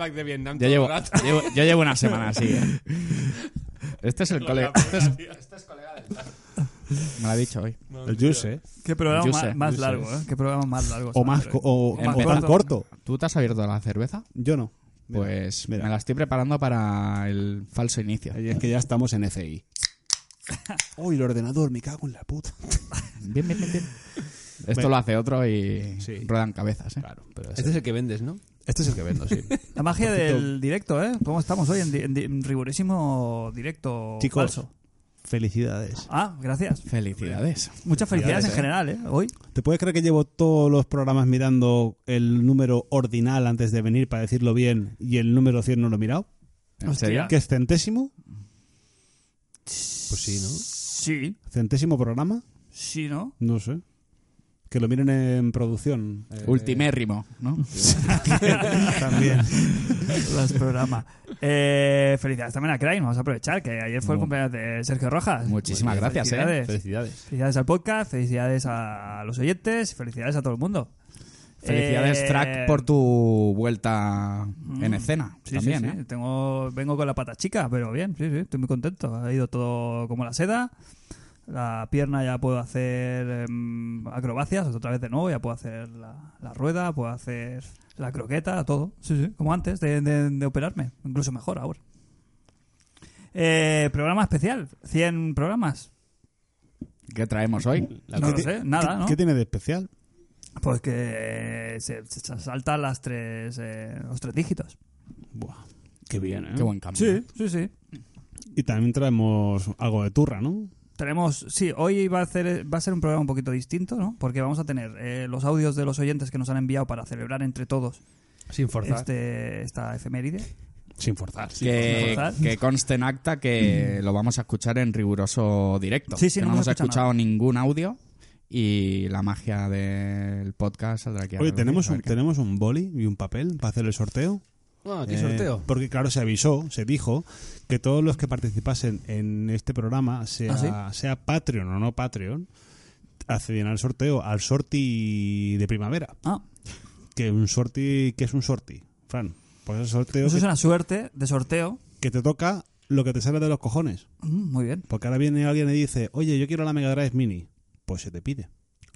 flashback de Vietnam Yo llevo, llevo- yo llevo una semana así, ¿eh? Este es el colega. Este es, me lo ha dicho hoy. El juice, ¿eh? Qué programa más, largo, ¿eh? Qué programa más largo. O más, co- o, ¿eh? o más tan corto. ¿Tú te has abierto la cerveza? Yo no. Mira, Pues mira. me la estoy preparando para el falso inicio. Es que ya estamos en FI. Uy, el ordenador, me cago en la puta. Bien, bien, bien, bien. Esto Bueno. lo hace otro y Sí. ruedan cabezas, ¿eh? Claro, pero Este es el que vendes, ¿no? Este es el que vendo, sí. La magia del directo, ¿eh? ¿Cómo estamos hoy en, di- en di- en rigurísimo directo Chicos. falso? Felicidades. Ah, gracias. Felicidades. Muchas felicidades en Felicidades, general, ¿eh? Hoy. ¿Te puedes creer que llevo todos los programas mirando el número ordinal antes de venir para decirlo bien y el número 100 no lo he mirado? ¿En serio? ¿Qué es centésimo? Pues sí, ¿no? Sí, ¿Centésimo programa? sí, ¿no? No sé. Que lo miren en producción. Eh, Ultimérrimo, ¿no? También. Los programas. Eh, felicidades también a Crane. Vamos a aprovechar que ayer fue el cumpleaños de Sergio Rojas. Muchísimas Pues gracias, ¿eh? felicidades. Felicidades. Felicidades al podcast, felicidades a los oyentes, felicidades a todo el mundo. Felicidades, Eh, Track, por tu vuelta en Mm. escena. Sí, también, sí, ¿eh? sí. Tengo, vengo con la pata chica, pero bien, sí, sí, estoy muy contento. Ha ido todo como la seda. La pierna ya puedo hacer em, acrobacias otra vez de nuevo, ya puedo hacer la, la rueda, puedo hacer la croqueta, todo. Sí, sí, como antes de, de- de operarme, incluso mejor ahora. Eh, programa especial, 100 programas. ¿Qué traemos hoy? La No ¿Qué lo sé, nada, ¿qué- ¿no? ¿Qué tiene de especial? Pues que se, se saltan las tres, eh, los tres dígitos. Buah, qué bien, ¿eh? Qué buen cambio. Sí, sí, sí. Y también traemos algo de turra, ¿no? Tenemos, sí, hoy va a, hacer, va a ser un programa un poquito distinto, ¿no? Porque vamos a tener eh, los audios de los oyentes que nos han enviado para celebrar entre todos Sin forzar. este, esta efeméride. Sin forzar. Que, forzar. que conste en acta que lo vamos a escuchar en riguroso directo. Sí, sí, que no no hemos escuchado ningún audio y la magia del podcast saldrá aquí. a Oye. ¿tenemos A un, tenemos un boli y un papel para hacer el sorteo. Ah, aquí Eh, sorteo. Porque claro, se avisó, se dijo que todos los que participasen en este programa, sea, ¿Ah, sea Patreon o no Patreon, accedían al sorteo, al sorti de primavera. Ah, Que un sorti, que es un sorti, Fran. Pues es sorteo eso que, es una suerte de sorteo. que te toca lo que te sale de los cojones. Mm, muy bien. Porque ahora viene alguien y dice, oye, yo quiero la Mega Drive Mini. Pues se te pide.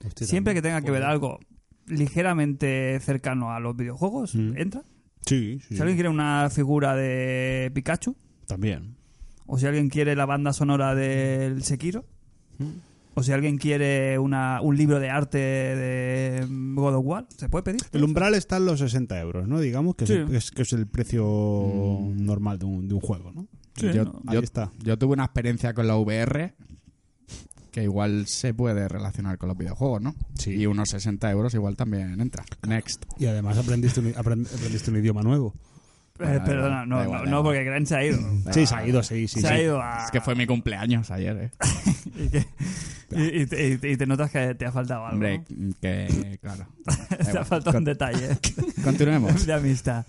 Hostia, Siempre que tenga que ver algo ligeramente cercano a los videojuegos, Mm. entra. Sí, sí. Si alguien quiere una figura de Pikachu, También. o si alguien quiere la banda sonora del Sekiro, o si alguien quiere una, un libro de arte de God of War, se puede pedir. El umbral está en los 60 euros, ¿no? Digamos que, es, Sí. el, que es- que es el precio normal de un, de un juego, ¿no? Sí, yo, no. Ahí yo- está. yo tuve una experiencia con la VR que igual se puede relacionar con los videojuegos, ¿no? Sí. Y unos 60 euros igual también entra. Next. Y además aprendiste un, aprend- aprendiste un idioma nuevo. Eh, Bueno, perdona, no, igual, no, no, porque Gran se ha ido. Sí, se ha ido, sí, sí. se sí. ha ido a... Es que fue mi cumpleaños ayer, ¿eh? y, que- y- y te, y te- y te notas que te ha faltado algo. Hombre, que claro. Te ha faltado un detalle Continuemos. de amistad.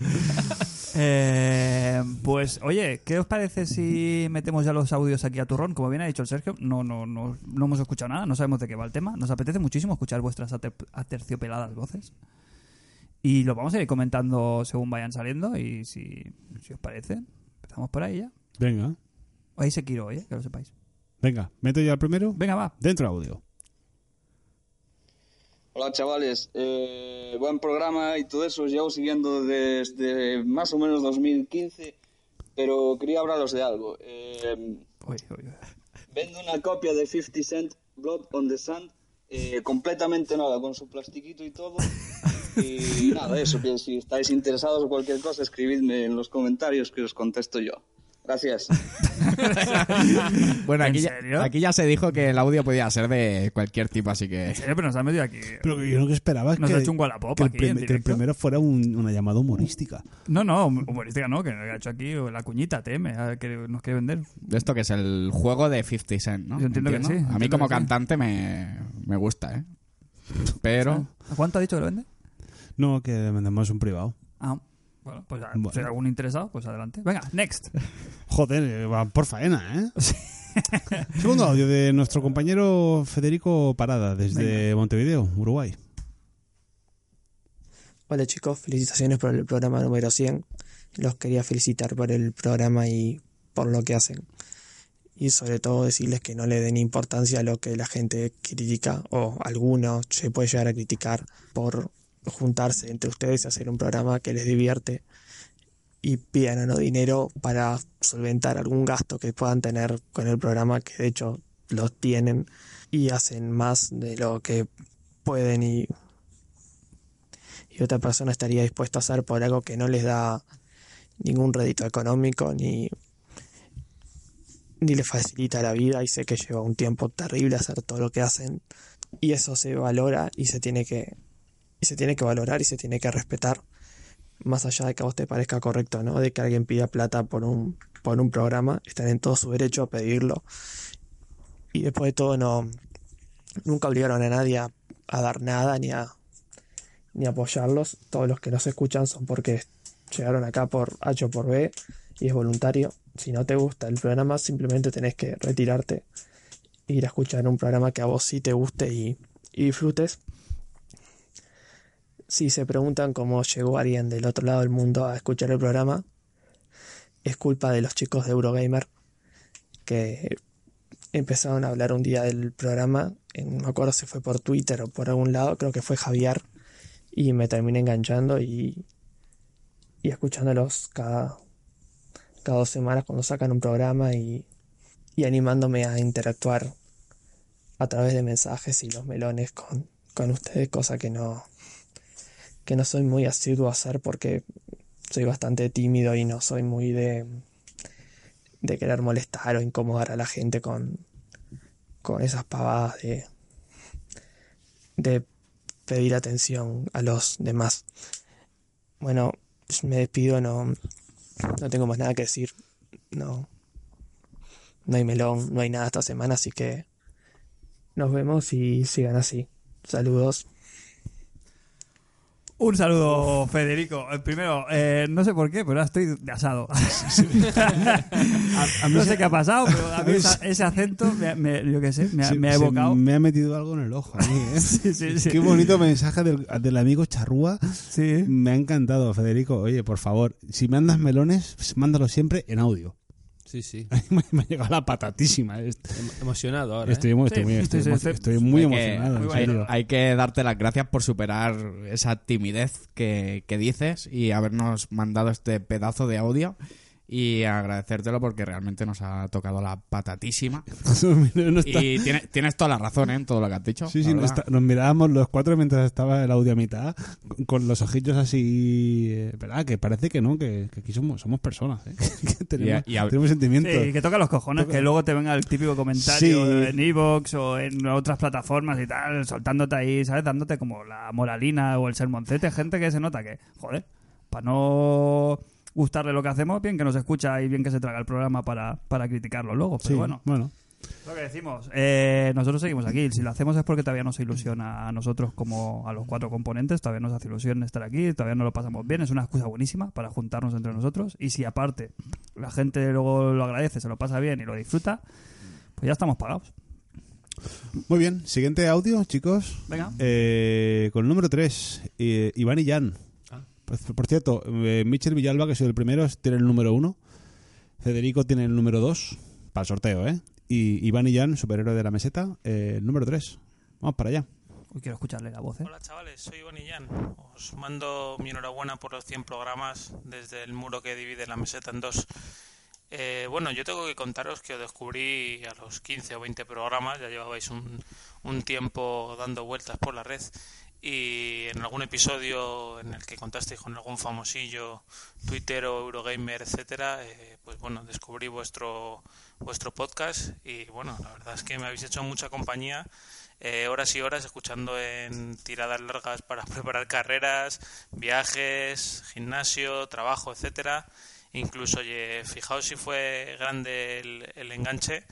Eh, pues, oye, ¿qué os parece si metemos ya los audios aquí a turrón? Como bien ha dicho el Sergio, no, no, no, no hemos escuchado nada, no sabemos de qué va el tema. Nos apetece muchísimo escuchar vuestras ater- aterciopeladas voces. Y lo vamos a ir comentando según vayan saliendo. Y si, si os parece, empezamos por ahí ya. Venga, Ahí se quiero, ¿eh? que lo sepáis. venga, meto ya el primero. Venga, va. Dentro audio. Hola chavales, Eh, buen programa y todo eso, os llevo siguiendo desde más o menos 2015, pero quería hablaros de algo. Eh, Uy, uy, uy. vendo una copia de 50 Cent Blood on the Sand, eh, completamente nueva, con su plastiquito y todo. Y nada, eso, que si estáis interesados o cualquier cosa, escribidme en los comentarios que os contesto yo. Gracias. Bueno, ¿En aquí ya, aquí ya se dijo que el audio podía ser de cualquier tipo, así que... En serio, pero nos ha metido aquí. Pero que yo lo que esperaba es Nos que, ha hecho un que el, prim- que el primero fuera un- una llamada humorística. No, no, humorística no, que nos ha hecho aquí la cuñita, TM, que nos quiere vender. De esto que es el juego de 50 Cent, ¿no? Yo entiendo que sí, A mí como que sí. cantante me, me gusta, ¿eh? Pero... ¿A cuánto ha dicho que lo vende? No, que vendemos un privado. Ah, bueno, pues Bueno. si hay algún interesado, pues adelante. Venga, next. Joder, va por faena, ¿eh? Segundo audio de nuestro compañero Federico Parada, desde Montevideo, Uruguay. Hola chicos, felicitaciones por el programa número 100. los quería felicitar por el programa y por lo que hacen. Y sobre todo decirles que no le den importancia a lo que la gente critica o alguno se puede llegar a criticar por juntarse entre ustedes y hacer un programa que les divierte y pidan no dinero para solventar algún gasto que puedan tener con el programa, que de hecho lo tienen y hacen más de lo que pueden y, y otra persona estaría dispuesta a hacer por algo que no les da ningún rédito económico ni, ni les facilita la vida y sé que lleva un tiempo terrible hacer todo lo que hacen. Y eso se valora y se tiene que se tiene que valorar y se tiene que respetar más allá de que a vos te parezca correcto, ¿no? De que alguien pida plata por un, por un programa, están en todo su derecho a pedirlo. Y después de todo, no, nunca obligaron a nadie a, dar nada ni a, ni apoyarlos. Todos los que nos escuchan son porque llegaron acá por H o por B y es voluntario. Si no te gusta el programa, simplemente tenés que retirarte, e ir a escuchar un programa que a vos sí te guste y, y disfrutes si se preguntan cómo llegó alguien del otro lado del mundo a escuchar el programa, es culpa de los chicos de Eurogamer que empezaron a hablar un día del programa, en, no me acuerdo si fue por Twitter o por algún lado, creo que fue Javier, y me terminé enganchando y, y escuchándolos cada, cada dos semanas cuando sacan un programa y, y animándome a interactuar a través de mensajes y los melones con, con ustedes, cosa que no, que no soy muy asiduo a hacer porque soy bastante tímido y no soy muy de, de querer molestar o incomodar a la gente con, con esas pavadas de, de pedir atención a los demás. Bueno, me despido, no, no tengo más nada que decir. No, no hay melón, no hay nada esta semana, así que nos vemos y sigan así. Saludos. Un saludo, Federico. Eh, Primero, eh, no sé por qué, pero ahora estoy de asado. A, a mí no se- sé qué ha pasado, pero a mí esa- ese acento, me, me- yo qué sé, me, ha- se- me ha se evocado. me ha metido algo en el ojo. a mí, ¿eh? Sí, sí, sí. Qué bonito mensaje del, del amigo Charrúa. Sí. Me ha encantado, Federico. Oye, por favor, si mandas melones, mándalos siempre en audio. Sí, sí. me, ha llegado la patatísima. Est- Em- emocionado ahora. Estoy, ¿eh? muy- estoy Sí, muy, estoy sí, emo- sí. estoy muy Hay que- emocionado, hay, hay que darte las gracias por superar esa timidez que, que dices y habernos mandado este pedazo de audio y agradecértelo porque realmente nos ha tocado la patatísima. No está- Y tiene- tienes toda la razón ¿eh? en todo lo que has dicho. Sí, sí, nos, verdad. está- nos mirábamos los cuatro mientras estaba el audio a mitad, con, con los ojillos así, eh, ¿verdad? Que parece que no, que, que aquí somos, somos personas, ¿eh? que tenemos, Y y a- tenemos sentimientos. Sí, que toca los cojones, que luego te venga el típico comentario Sí. en Evox o en otras plataformas y tal, soltándote ahí, ¿sabes? Dándote como la moralina o el sermoncete. Gente que se nota que, joder, para no gustarle lo que hacemos, bien que nos escucha y bien que se traga el programa para, para criticarlo luego. Pero Sí, bueno, bueno. lo que decimos, eh, nosotros seguimos aquí. Si lo hacemos es porque todavía nos ilusiona a nosotros como a los cuatro componentes, todavía nos hace ilusión estar aquí, todavía no lo pasamos bien, es una excusa buenísima para juntarnos entre nosotros. Y si aparte la gente luego lo agradece, se lo pasa bien y lo disfruta, pues ya estamos pagados. Muy bien, siguiente audio, chicos. Venga. Eh, con el número 3, Iván y Jan. Ah. Por, cierto, eh, Michel Villalba, que soy el primero, tiene el número 1. Federico tiene el número 2, para el sorteo, ¿eh? Y Iván y Jan, superhéroe de la meseta, eh, el número 3. Vamos para allá. Uy, quiero escucharle la voz, ¿eh? Hola chavales, soy Iván Illán. Os mando mi enhorabuena por los 100 programas desde el muro que divide la meseta en dos. Eh, bueno, yo tengo que contaros que os descubrí a los 15 o 20 programas, ya llevabais un, un tiempo dando vueltas por la red y en algún episodio en el que contasteis con algún famosillo, tuitero, Eurogamer, etcétera, eh, pues bueno, descubrí vuestro vuestro podcast y bueno, la verdad es que me habéis hecho mucha compañía eh, horas y horas escuchando en tiradas largas para preparar carreras, viajes, gimnasio, trabajo, etcétera. Incluso, oye, fijaos si fue grande el enganche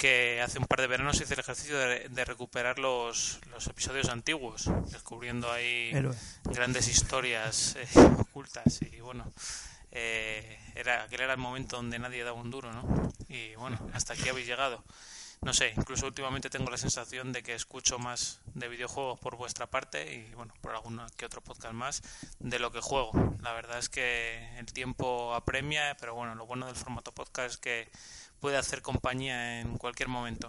que hace un par de veranos hice el ejercicio de, de recuperar los, los episodios antiguos, descubriendo ahí Héroe. grandes historias eh, ocultas y bueno eh, era aquel era el momento donde nadie daba un duro no y bueno hasta aquí habéis llegado no sé, incluso últimamente tengo la sensación de que escucho más de videojuegos por vuestra parte y bueno, por alguno que otro podcast más de lo que juego. La verdad es que el tiempo apremia, pero bueno, lo bueno del formato podcast es que puede hacer compañía en cualquier momento.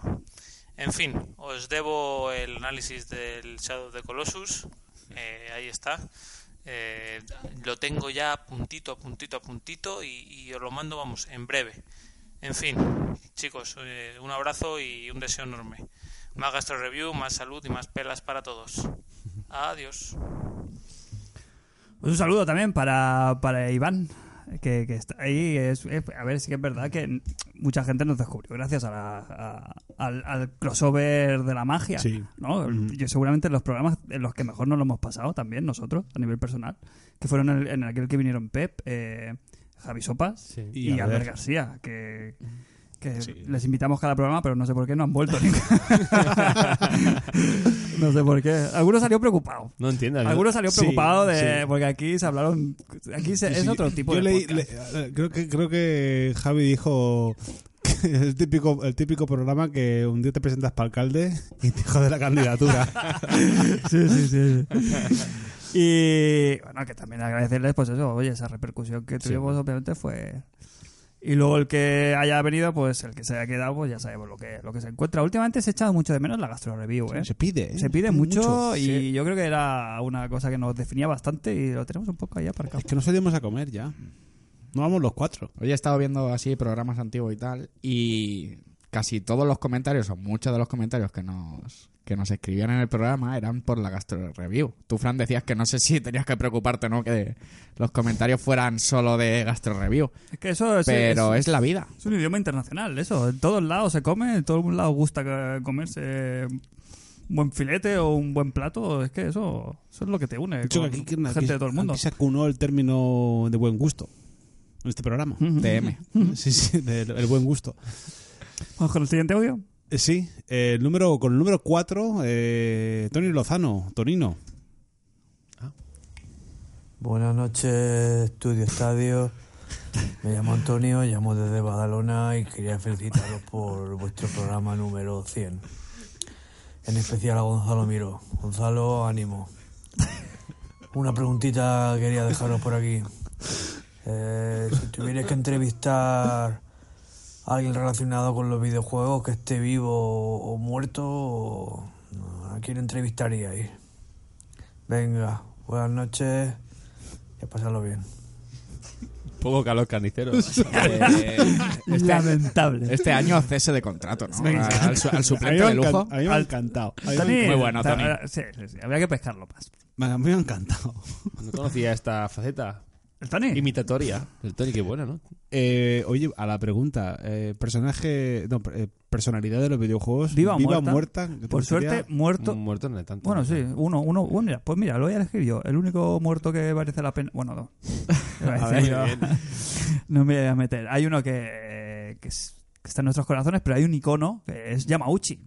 En fin, os debo el análisis del Shadow the Colossus. Eh, ahí está. Eh, lo tengo ya puntito a puntito a puntito y, y os lo mando, vamos, en breve. En fin, chicos, eh, un abrazo y un deseo enorme. Más gastro review, más salud y más pelas para todos. Adiós. Pues un saludo también para, para Iván, que, que está ahí. Es, es- a ver, sí que es verdad que mucha gente nos descubrió gracias a la- a- al, al crossover de la magia. Sí. ¿no? Yo seguramente los programas en los que mejor nos lo hemos pasado también nosotros, a nivel personal, que fueron en, el- en aquel que vinieron Pep, eh, Javi Sopas Sí. y, Y Albert. Albert García, que... que Sí. les invitamos cada programa, pero no sé por qué no han vuelto. ni- no sé por qué. Algunos salió preocupado. No entiendo. Algunos salió Sí, preocupado de sí. porque aquí se hablaron aquí se- es otro tipo yo de leí- le- eh, creo que creo que Javi dijo el típico el típico programa que un día te presentas para alcalde y te jode la candidatura. sí, sí, sí. Y bueno, que también agradecerles pues eso, oye, esa repercusión que tuvimos obviamente fue y luego el que haya venido, pues el que se haya quedado, pues ya sabemos lo que lo que se encuentra. Últimamente se ha echado mucho de menos la gastro review, ¿eh? Se pide, ¿eh? Se pide mucho, y Sí. yo creo que era una cosa que nos definía bastante y lo tenemos un poco ahí aparcado. Es que no salimos a comer ya. No vamos los cuatro. Hoy he estado viendo así programas antiguos y tal, y casi todos los comentarios, o muchos de los comentarios que nos, que nos escribían en el programa eran por la Gastro Review. Tú, Fran, decías que no sé si tenías que preocuparte no que los comentarios fueran solo de Gastro Review, Es que eso es, pero es- es la vida. Es un idioma internacional, eso. En todos lados se come, en todos lados gusta comerse un buen filete o un buen plato. Es que eso, eso es lo que te une con aquí, aquí- gente de todo el mundo. aquí se acunó el término de buen gusto en este programa. DM. Sí, sí, del el buen gusto. Vamos con el siguiente audio. Eh, Sí, eh, el número, con el número 4, eh, Tony Lozano, Torino. Buenas noches, Estudio Estadio. Me llamo Antonio, llamo desde Badalona y quería felicitaros por vuestro programa número 100. En especial a Gonzalo Miro. Gonzalo, ánimo. Una preguntita quería dejaros por aquí. Eh, si tuvierais que entrevistar alguien relacionado con los videojuegos que esté vivo o muerto, ¿a quién entrevistaríais? Venga, buenas noches y a pasarlo bien. Poco calor carnicero. Eh, este, Lamentable. este año cese de contrato, ¿no? Al, su- suplente de lujo. a mí me ha Al- encantado. Muy bueno, Tony. ta- Sí, sí, sí, habría que pescarlo más. Me ha encantado. No conocía esta faceta ¿El Tony? imitatoria. El Tony, qué bueno, ¿no? Eh, oye, a la pregunta, eh, personaje, no, eh, personalidad de los videojuegos, Viva o muerta. ¿qué te Por suerte, muerto. Muerto no hay tanto. Bueno, sí, uno, uno, bueno, mira, pues mira, lo voy a elegir yo. El único muerto que merece la pena. Bueno, no. A ver, yo. No me voy a meter. Hay uno que, que, es- que está en nuestros corazones, pero hay un icono que es Yamauchi.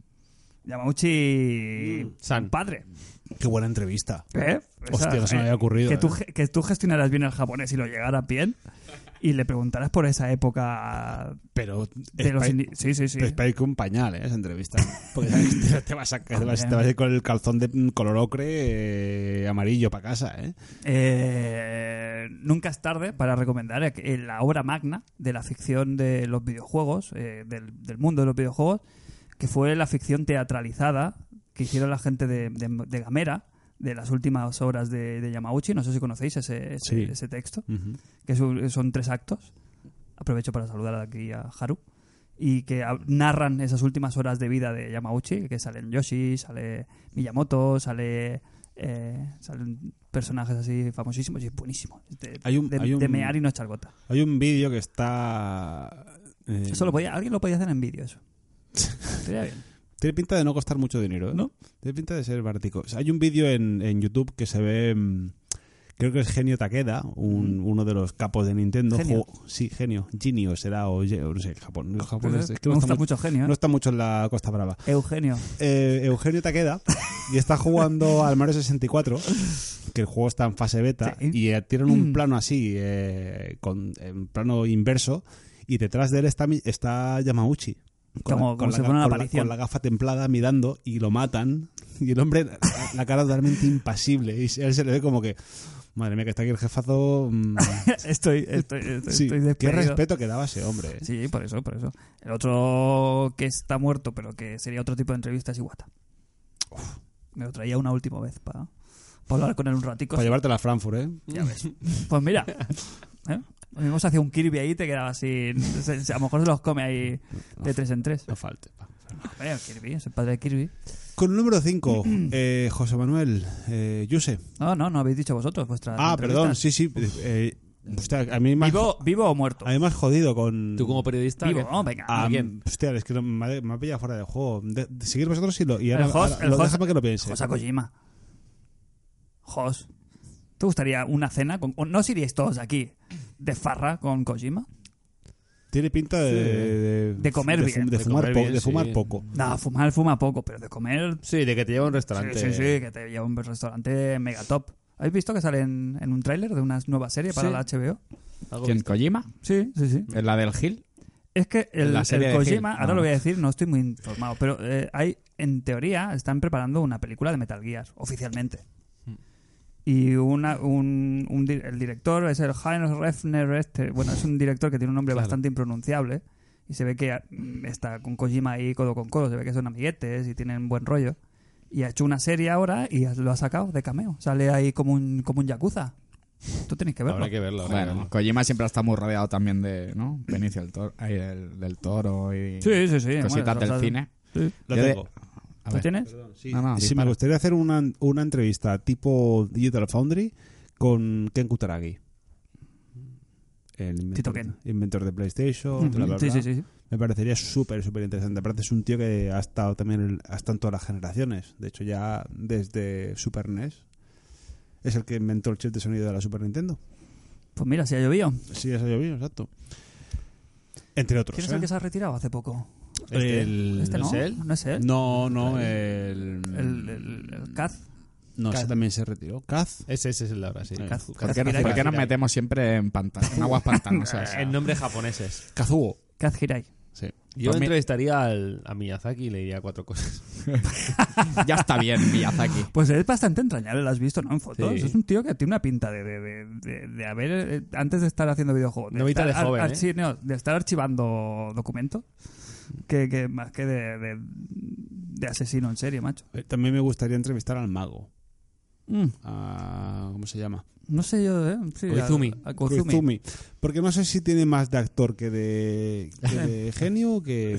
Yamauchi, San. padre. Qué buena entrevista. ¿Eh? Hostia, Esa- no se me eh, había ocurrido. Que tú, eh. que tú gestionaras bien el japonés y lo llegaras bien y le preguntaras por esa época Pero de los... es indi- Sí, sí, sí. pa- es para ir con un pañal, ¿eh? Esa entrevista. Porque que te, te vas a, te vas- te vas a ir con el calzón de color ocre eh, amarillo para casa, ¿eh? Eh, nunca es tarde para recomendar la obra magna de la ficción de los videojuegos, eh, del, del mundo de los videojuegos, que fue la ficción teatralizada que hicieron la gente de, de- de Gamera, de las últimas obras de, de Yamauchi. No sé si conocéis ese, ese, Sí. ese texto, que son, son tres actos. Aprovecho para saludar aquí a Haru. Y que narran esas últimas horas de vida de Yamauchi, que salen Yoshi, sale Miyamoto, sale eh, salen personajes así famosísimos y es buenísimo. De, Hay un- de- hay un- de mear y no echar gota. Hay un vídeo que está... eh, Eso lo podía, alguien lo podía hacer en vídeo, eso. Estaría bien. Tiene pinta de no costar mucho dinero, ¿eh? ¿No? Tiene pinta de ser baratico. O sea, hay un vídeo en, en YouTube que se ve... mm, Creo que es Genio Takeda, un- uno de los capos de Nintendo. Mm. Genio. Sí, Genio. Genio será, o, no sé, Japón. Los japoneses, es que me no está, mucho genio. ¿eh? no está mucho en la Costa Brava. Eugenio. Eh, Eugenio Takeda y está jugando al Mario 64 que el juego está en fase beta Sí. y eh, tienen un Mm. plano así eh, con en plano inverso y detrás de él está, está Yamauchi Como- como la si fuera una con la- con gafa templada mirando y lo matan. Y el hombre, la, la cara totalmente impasible. Y a él se le ve como que, madre mía, que está aquí el jefazo. mm, estoy, estoy, estoy, sí, estoy qué respeto que daba ese hombre. eh. Sí, por eso, por eso. El otro que está muerto, pero que sería otro tipo de entrevista es Iwata. Me lo traía una última vez para hablar con él un ratico. Para llevártela a Frankfurt, ¿eh? Ya ves. Pues mira, ¿eh? Lo mismo se hacía un Kirby ahí y te quedaba se- a lo mejor se los come ahí de tres en tres. No falte. Hombre, el Kirby, es el padre de Kirby. Con el número 5, eh, José Manuel, eh, Yuse. No, no, no habéis dicho vosotros vuestras Ah, perdón, sí, sí. eh, hostia, a mí has- ¿Vivo, ¿Vivo o muerto? a mí me has jodido con. Tú como periodista... Vivo, no, venga. Ah. Hostia, es que me ha, me ha pillado fuera de juego. De, de seguir vosotros y, lo, y el ahora, host, ahora el lo- host- déjame que lo piense. Josa Kojima. Jos. ¿Te gustaría una cena con... o ¿No os iríais todos aquí de farra con Kojima? Tiene pinta de, de, De comer de, bien. de De fumar, comer po- bien, de fumar sí. poco. No, fumar fuma poco, pero de comer... Sí, de que te lleva a un Sí, restaurante. sí, sí, que te lleva a un restaurante mega top. ¿Habéis visto que sale en, en un tráiler de una nueva serie para Sí. la HBO? Algo ¿Quién? ¿Kojima? Sí, sí, sí. ¿Es la del Gil? Es que el, La serie el de Kojima, Hill. ahora Ah. lo voy a decir, no estoy muy informado, pero eh, hay, en teoría, están preparando una película de Metal Gear, oficialmente. Y una, un, un el director es el Heinz Refner, este, bueno, es un director que tiene un nombre Claro. bastante impronunciable y se ve que está con Kojima ahí codo con codo, se ve que son amiguetes y tienen buen rollo. Y ha hecho una serie ahora y lo ha sacado de cameo. Sale ahí como un, como un yakuza. Tú tenéis que verlo. Habrá que verlo. habrá que Bueno, verlo. Kojima siempre está muy rodeado también de, ¿no? Benicio del Toro, del, del Toro y Sí, sí, sí. cositas bueno, del o sea, cine. sí. Lo tengo. A ¿Lo ver. tienes? Sí, No, no, sí, me gustaría hacer una, una entrevista tipo Digital Foundry con Ken Kutaragi. El inventor, Tito Ken. inventor de PlayStation, bla, bla, Sí, bla. sí, sí. Me parecería súper, súper interesante. Aparte es un tío que ha estado también en- ha estado en todas las generaciones. De hecho, ya desde Super NES es el que inventó el chip de sonido de la Super Nintendo. Pues mira, si ha llovido. Sí, se ha llovido, exacto. Entre otros. ¿Quién es ¿eh? el que se ha retirado hace poco? El- ¿Este no? ¿Es él? ¿No es él? No, no, el... El, el, el Kaz. No, ese Kaz. también se retiró. Kaz. Ese, ese es el de ahora, sí. Eh, Kaz. ¿Por Kaz qué, no- Hirai. por qué nos metemos siempre en, panta- en aguas pantanosas? En nombres japoneses. Kazuo. Kaz Hirai. Sí. Yo Pues mi- entrevistaría al, a Miyazaki y le diría cuatro cosas. ya está bien, Miyazaki. Pues es bastante entrañable, lo has visto, ¿no? En fotos. Sí. Es un tío que tiene una pinta de, de, de, de- de haber, eh, antes de estar haciendo videojuegos, de, estar de joven, ar- ¿eh? sí, no, de estar archivando documentos, que, que más que de, de, de asesino en serie, macho. Eh, También me gustaría entrevistar al mago. Mm, A- ¿Cómo se llama? no sé yo, ¿eh? Sí, Koizumi. a- a Koizumi. Koizumi. Porque no sé si tiene más de actor que de, que de genio que,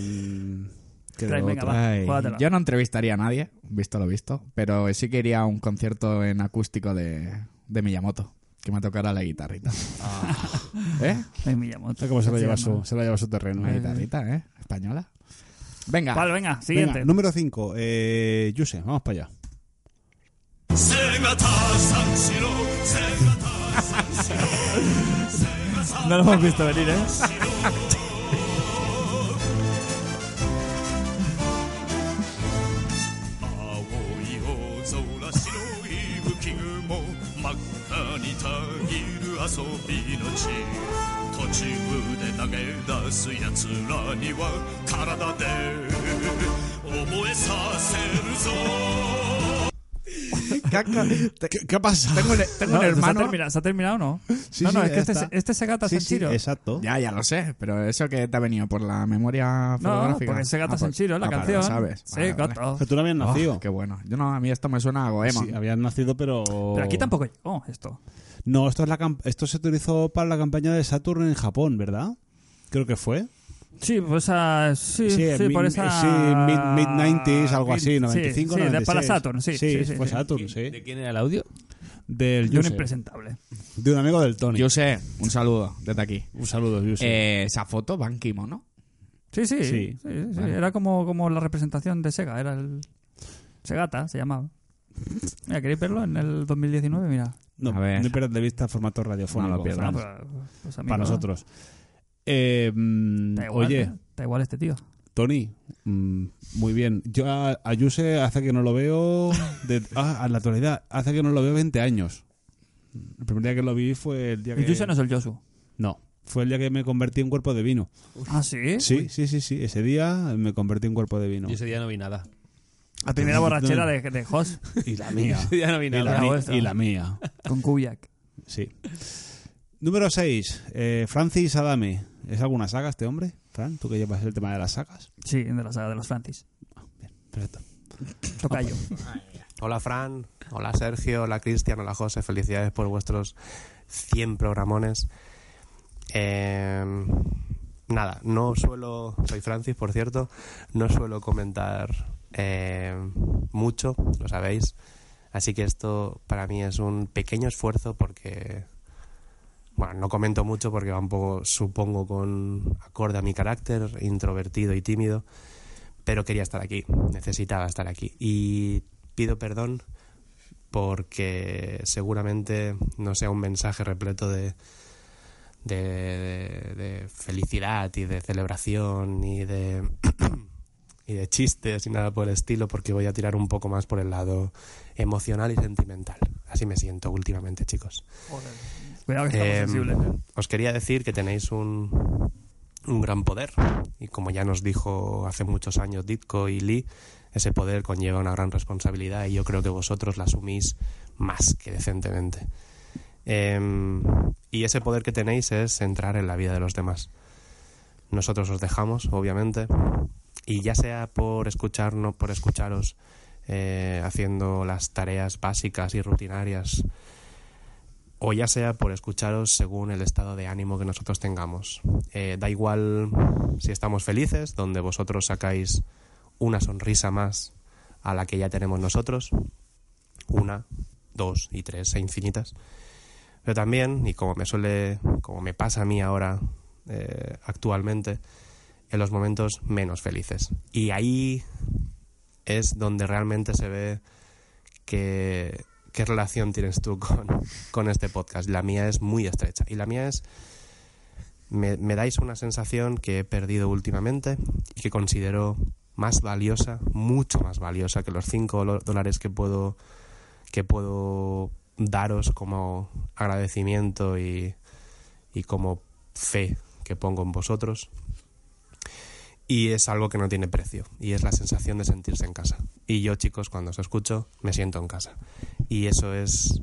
que de Trae, venga, va. Yo no entrevistaría a nadie, visto lo visto, pero sí que iría a un concierto en acústico de, de Miyamoto, que me tocara la guitarrita. ¿Eh? Ay, Miyamoto. Cómo se lo lleva se lo lleva su terreno. Una ¿eh? guitarrita, ¿eh? Española. Venga. Vale, venga, siguiente. Venga, número 5. Eh, Yuse, vamos para allá. No lo hemos visto venir, ¿eh? 青い大空白い浮雲真っ赤にたぎる遊びの地途中で投げ出す奴らには体で覚えさせるぞ ¿Qué, qué pasa? Tengo un, tengo No, un ¿se, ha hermano. terminado, ¿Se ha terminado o no? Sí, no, no, sí, es que ya este, está. este Segata Sí, sí, Senshiro. exacto. Ya, ya lo sé, pero eso que te ha venido por la memoria No, fotográfica. porque es Segata Ah, por- Senshiro, la ah, pero canción. lo sabes. Sí, Vale, vale. gato. Pero tú no habías Oh, nacido. qué bueno. Yo no, a mí esto me suena a Goemon. Sí, habías nacido, pero... Pero aquí tampoco llegó esto. No, esto, es la esto se utilizó para la campaña de Saturn en Japón, ¿verdad? Creo que fue. Sí, pues esa, sí, sí, en por esa... sí, mid, mid 90s, algo así, Sí, 95, sí, de- 96. para Saturn, sí. Sí, sí, sí, fue sí. Saturn, sí. ¿De quién era el audio? Del De un impresentable. De un amigo del Tony. Yo sé, un saludo desde aquí. Un saludo, Yuse. Eh, esa foto, Ban Kimono. Sí, sí, sí, Sí. sí, sí, Vale. Era como, como la representación de Sega, era el... Segata se llamaba. Mira, ¿queréis verlo en el 2019? Mira. No, a ver. no pierdas de vista formato radiofónico. No lo pierdas. Ah, pues, pues para no. nosotros. Eh, mm, igual, oye, ¿eh? Da igual este tío. Tony, mm, muy bien. Yo a, a Yuse hace que no lo veo. De, ah, a la actualidad, hace que no lo veo 20 años. El primer día que lo vi fue el día que. El Yuse no es el Yosu. No. Fue el día que me convertí en cuerpo de vino. ¿Ah, sí? Sí, sí, sí, sí. Ese día me convertí en cuerpo de vino. Yo ese día no vi nada. La primera borrachera de, de Jos Y la mía. Día no vi y, la y mía. con Kubiak. Sí. Número 6. Francis Adame. ¿Es alguna saga este hombre? Fran, tú que llevas el tema de las sagas. Sí, de la saga de los Francis. Perfecto. Tocayo. Hola Fran, hola Sergio, hola Cristian, hola José, felicidades por vuestros 100 programones. Eh, nada, no suelo, soy Francis por cierto, no suelo comentar eh, mucho, lo sabéis, así que esto para mí es un pequeño esfuerzo porque, bueno, no comento mucho porque va un poco, supongo, con acorde a mi carácter, introvertido y tímido, pero quería estar aquí, necesitaba estar aquí. Y pido perdón porque seguramente no sea un mensaje repleto de, de, de- de felicidad y de celebración y de, y de chistes y nada por el estilo, porque voy a tirar un poco más por el lado emocional y sentimental. Así me siento últimamente, chicos. Cuidado que estamos Eh. ¿eh? Os quería decir que tenéis un, un gran poder y como ya nos dijo hace muchos años Ditko y Lee, ese poder conlleva una gran responsabilidad y yo creo que vosotros la asumís más que decentemente. Em, y ese poder que tenéis es entrar en la vida de los demás. Nosotros os dejamos, obviamente, y ya sea por escucharnos, por escucharos eh, haciendo las tareas básicas y rutinarias o ya sea por escucharos según el estado de ánimo que nosotros tengamos. Eh, da igual si estamos felices, donde vosotros sacáis una sonrisa más a la que ya tenemos nosotros, una, dos y tres e infinitas. Pero también, y como me suele, como me pasa a mí ahora eh, actualmente, en los momentos menos felices. Y ahí es donde realmente se ve qué relación tienes tú con, este podcast. La mía es muy estrecha. Y la mía es, me, dais una sensación que he perdido últimamente y que considero más valiosa, mucho más valiosa que los 5 dólares que puedo, que puedo daros como agradecimiento y como fe que pongo en vosotros. Y es algo que no tiene precio. Y es la sensación de sentirse en casa. Y yo, chicos, cuando os escucho, me siento en casa. Y eso es...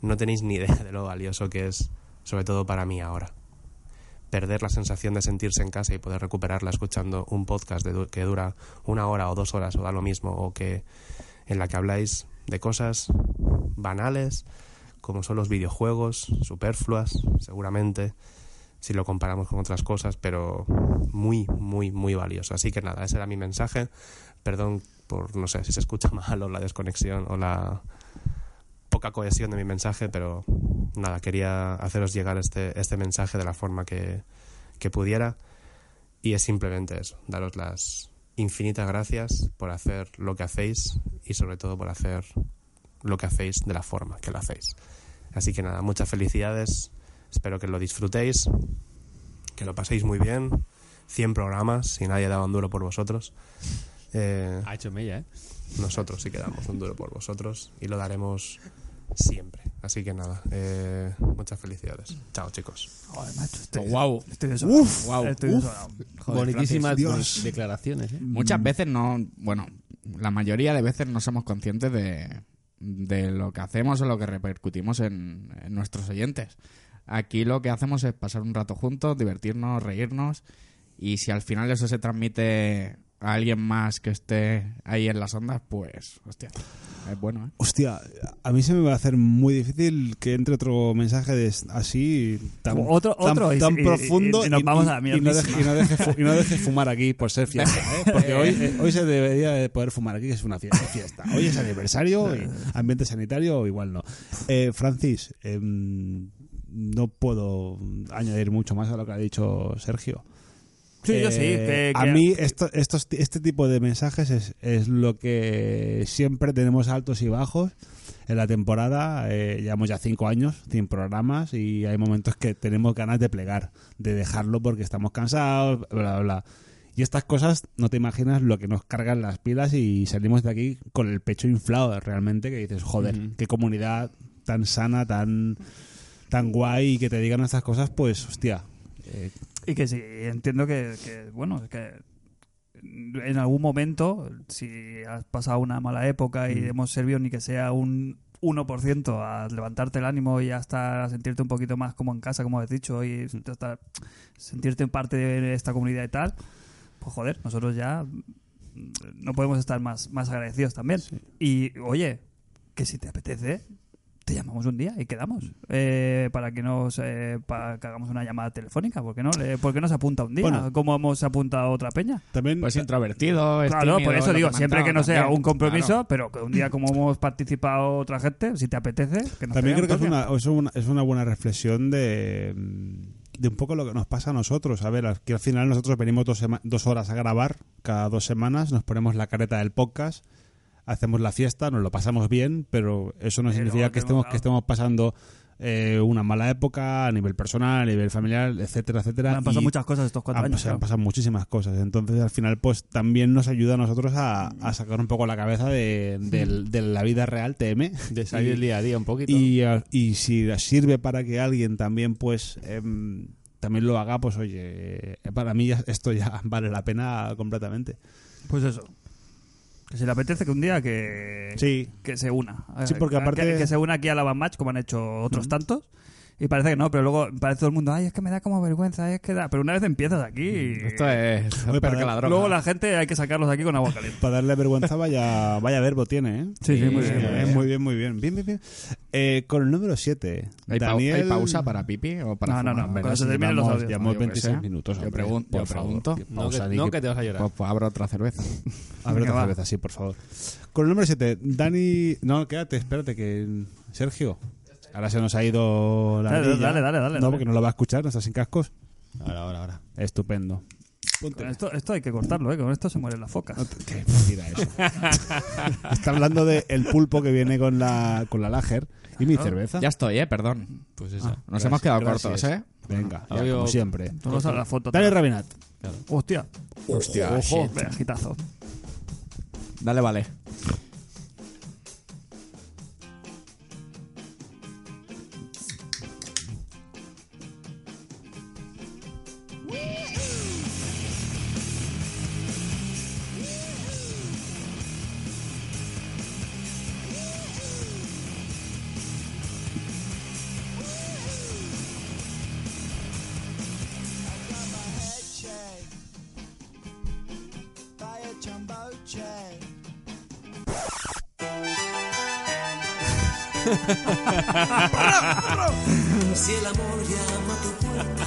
No tenéis ni idea de lo valioso que es, sobre todo para mí ahora. Perder la sensación de sentirse en casa y poder recuperarla escuchando un podcast de que dura una hora o dos horas o da lo mismo, o que en la que habláis de cosas banales, como son los videojuegos, superfluas, seguramente, si lo comparamos con otras cosas, pero muy, muy, muy valioso. Así que nada, ese era mi mensaje. Perdón por, no sé, si se escucha mal o la desconexión o la poca cohesión de mi mensaje, pero nada, quería haceros llegar este, este mensaje de la forma que, que pudiera. Y es simplemente eso, daros las infinitas gracias por hacer lo que hacéis y sobre todo por hacer lo que hacéis de la forma que lo hacéis. Así que nada, muchas felicidades, espero que lo disfrutéis, que lo paséis muy bien. 100 programas y nadie daba un duro por vosotros. Eh, Ha hecho mella, ¿eh? nosotros sí que damos un duro por vosotros y lo daremos siempre. Así que nada, eh, muchas felicidades. Chao, chicos. Joder, macho, estoy, wow. estoy desolado. Uf, wow, Estoy uf. desolado. Joder, Bonitísimas Dios. declaraciones, ¿eh? Muchas veces no, bueno, la mayoría de veces no somos conscientes de, de lo que hacemos o lo que repercutimos en, en nuestros oyentes. Aquí lo que hacemos es pasar un rato juntos, divertirnos, reírnos y si al final eso se transmite a alguien más que esté ahí en las ondas, pues, hostia, es bueno, ¿eh? Hostia, a mí se me va a hacer muy difícil que entre otro mensaje de, así tan, Otro- tan, otro tan y- profundo y nos vamos a la y no, deje, no deje fu- y no deje fumar aquí por ser fiesta, ¿eh? porque hoy, eh, hoy se debería de poder fumar aquí, que es una fiesta. Hoy es aniversario, y ambiente sanitario, igual no. Eh, Francis, em, no puedo añadir mucho más a lo que ha dicho Sergio. Sí, yo sí. Eh, que- a mí esto, estos, este tipo de mensajes es, es lo que siempre tenemos altos y bajos en la temporada. Eh, llevamos ya cinco años, 100 programas y hay momentos que tenemos ganas de plegar, de dejarlo porque estamos cansados, bla, bla, bla. Y estas cosas no te imaginas lo que nos cargan las pilas y salimos de aquí con el pecho inflado realmente que dices, joder, qué comunidad tan sana, tan, tan guay y que te digan estas cosas, pues hostia, Eh, Y que sí, entiendo que, que, bueno, que en algún momento, si has pasado una mala época y Mm. hemos servido ni que sea un 1% a levantarte el ánimo y hasta a sentirte un poquito más como en casa, como has dicho, y Mm. hasta sentirte parte de esta comunidad y tal, pues joder, nosotros ya no podemos estar más, más agradecidos también. Y oye, que si te apetece, te llamamos un día y quedamos eh, para que nos eh, para que hagamos una llamada telefónica ¿por qué no? Le- ¿por qué no se apunta un día? Bueno. como hemos apuntado a otra peña también Pues introvertido, es claro tímido, por eso digo siempre que no sea también. un compromiso Claro. pero que un día como hemos participado otra gente si te apetece que nos También creo que es una, es una, es una buena reflexión de, de un poco lo que nos pasa a nosotros. A ver, aquí al final nosotros venimos dos, dos horas a grabar cada dos semanas, nos ponemos la careta del podcast, hacemos la fiesta, nos lo pasamos bien, pero eso no Pero significa que estemos, que estemos pasando eh, una mala época a nivel personal, a nivel familiar, etcétera, etcétera. Han pasado muchas cosas estos cuatro han, años pasado- han pasado muchísimas cosas. Entonces, al final, pues también nos ayuda a nosotros a, a sacar un poco la cabeza de, la vida real, TM. De salir Y- el día a día un poquito. y, si sirve para que alguien también pues em, también lo haga pues oye eh, para mí ya- esto ya vale la pena completamente pues eso que si le apetece que un día que sí. que se una. Sí, porque Que- aparte- que, que se una aquí a la Van Match como han hecho otros tantos y parece que no pero luego parece todo el mundo ay es que me da como vergüenza ay, es que da pero una vez empiezas aquí Esto es Oye, para- que la droga. luego la gente hay que sacarlos aquí con agua caliente para darle vergüenza vaya vaya verbo tiene ¿eh? Sí, sí, muy bien, muy bien. muy bien muy bien bien bien, bien. Eh, con el número 7 ¿Hay, pau- Daniel hay pausa para pipi o para No, no, fumar? no, cuando se terminen los audios. llevamos yo qué 26 sé. minutos Yo, pregun- por yo favor, pregunto. no, que, no te vas a llorar. Pues, pues abro otra cerveza. Abre otra va. cerveza, sí, por favor. Con el número 7, Dani. No, quédate, espérate, que. Sergio. Ahora se nos ha ido la. Dale, ardilla. dale, dale, dale, No, dale. porque no lo va a escuchar, no está sin cascos. Ahora, ahora, ahora. Estupendo. Con esto, esto hay que cortarlo, ¿eh? Con esto se mueren las focas. No te- Qué mentira eso. está hablando de el pulpo que viene con la, con la lager y mi cerveza. Ya estoy, eh, perdón. Pues eso. Nos Gracias, hemos quedado gracias. cortos, eh. Venga, ya, como siempre. Vamos a la foto. Dale, Rabinat. Hostia. Hostia, Ojo, shit. venga, gitazo. Dale, vale. Si el amor llama a tu puerta,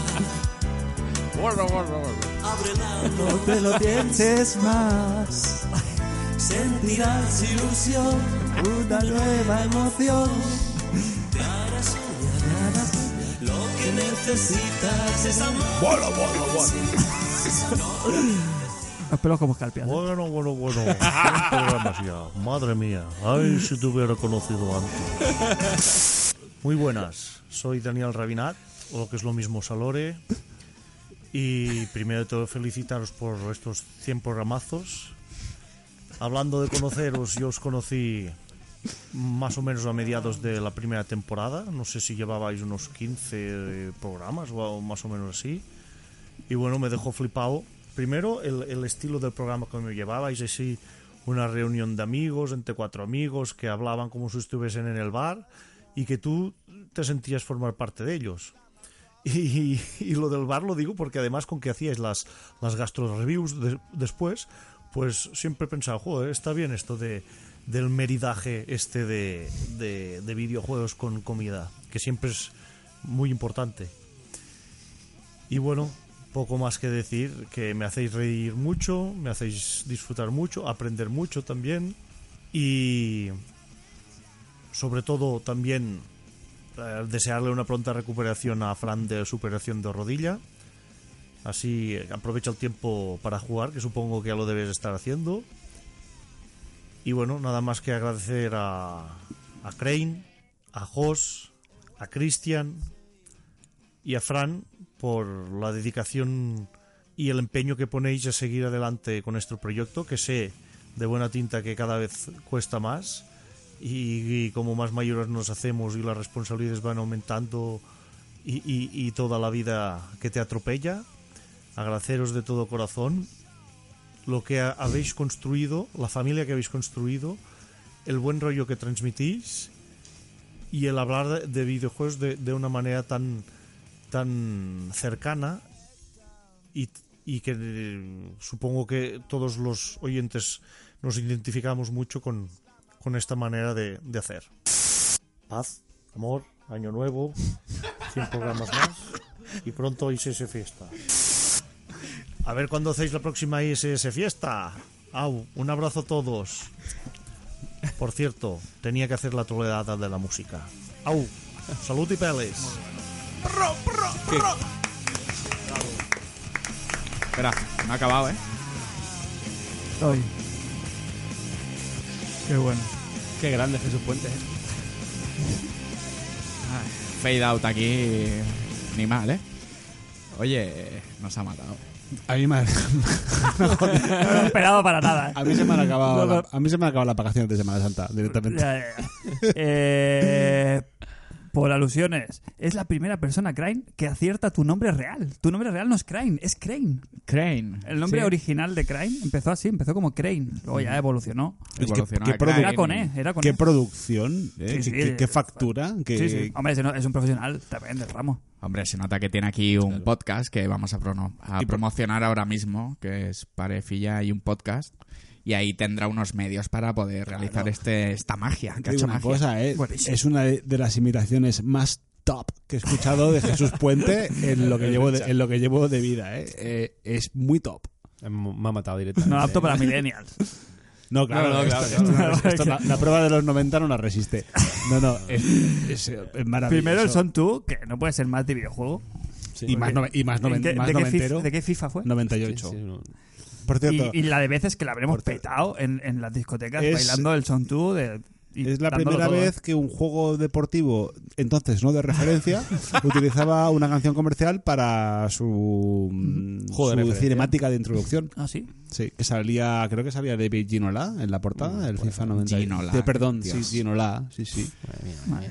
ábrela, no te lo pienses más. sentirás ilusión, Una nueva emoción. te hará soñar. Lo que necesitas es amor. Los pelos como escarpias. ¿eh? Bueno, bueno, bueno. Ya. Madre mía. Ay, si te hubiera conocido antes. Muy buenas. Soy Daniel Rabinat, o lo que es lo mismo Salore. Y primero de todo felicitaros por estos 100 programazos. Hablando de conoceros, yo os conocí más o menos a mediados de la primera temporada. No sé si llevabais unos 15 programas o más o menos así. Y bueno, me dejó flipado. Primero, el, estilo del programa que me llevabais, así una reunión de amigos, entre cuatro amigos, que hablaban como si estuviesen en el bar y que tú te sentías formar parte de ellos. Y, lo del bar lo digo porque además con que hacíais las, las gastro reviews de- después, pues siempre he pensado, está bien esto de, del meridaje este de, de, de videojuegos con comida, que siempre es muy importante. Y bueno, poco más que decir, que me hacéis reír mucho, me hacéis disfrutar mucho, aprender mucho también y sobre todo también eh, desearle una pronta recuperación a Fran de su operación de rodilla. Así eh, aprovecha el tiempo para jugar, que supongo que ya lo debes estar haciendo. Y bueno, nada más que agradecer a, a Crane, a Jos, a Christian y a Fran por la dedicación y el empeño que ponéis a seguir adelante con este proyecto, que sé de buena tinta que cada vez cuesta más y, y como más mayores nos hacemos y las responsabilidades van aumentando y, y- y toda la vida que te atropella. Agradeceros de todo corazón lo que ha- habéis construido, la familia que habéis construido, el buen rollo que transmitís y el hablar de, de videojuegos de, de una manera tan, tan cercana y, y que eh, supongo que todos los oyentes nos identificamos mucho con, con esta manera de, de hacer. Paz, amor, año nuevo, 100 programas más y pronto ISS Fiesta. A ver cuándo hacéis la próxima ISS Fiesta. Au, un abrazo a todos. Por cierto, tenía que hacer la toledada de la música. Au, salud y peles. Espera, no ha acabado, ¿eh? Ay. Qué bueno. Qué grande Jesús Puente. ¿eh? Fade out aquí. Ni mal, ¿eh? Oye, nos ha matado. A mí me, No lo he esperado para nada. ¿eh? a mí se me han acabado, No, no. la- a mí se me han acabado las vacaciones de Semana Santa directamente. Ya, ya, ya. Eh, por alusiones, es la primera persona, Crane, que acierta tu nombre real. Tu nombre real no es Crane, es Crane. Crane. El nombre Sí. original de Crane empezó así, empezó como Crane. Luego ya evolucionó. Es que- Evolucionó qué a produ- Crane. Era con E, era con qué E. producción, ¿eh? Sí, qué, sí. qué- qué factura. qué- Sí, sí. Hombre, es un profesional también del ramo. Hombre, se nota que tiene aquí un podcast que vamos a, prono- a promocionar ahora mismo, que es Parefilla y un podcast. Y ahí tendrá unos medios para poder realizar este esta magia. Que ha hecho una magia. cosa, ¿eh? Es una de, las imitaciones más top que he escuchado de Jesús Puente en lo que llevo de, en lo que llevo de vida. ¿eh? Eh, es muy top. Eh, Me ha matado directamente. No apto para millennials. No, claro, No, no, esto- claro, esto claro. no- esto la, la prueba de los 90 no la resiste. No, no, es, es, es maravilloso. Primero el Son tú, que no puede ser más de videojuego. y más, nove- y más, noven- ¿En qué- más de, qué FIFA, ¿De qué FIFA fue? 98. Sí, sí, no. Por cierto, Y, y la de veces que la habremos petado en, en las discotecas Es- bailando el Son tú. De, y es la primera todo, ¿eh? vez que un juego deportivo, entonces no de referencia, utilizaba una canción comercial para su, mm, de su cinemática de introducción. Ah, sí. Sí, que salía, creo que salía David Ginola en la portada del FIFA 90. Ginola, de- perdón, Dios. sí, Ginola, sí, sí.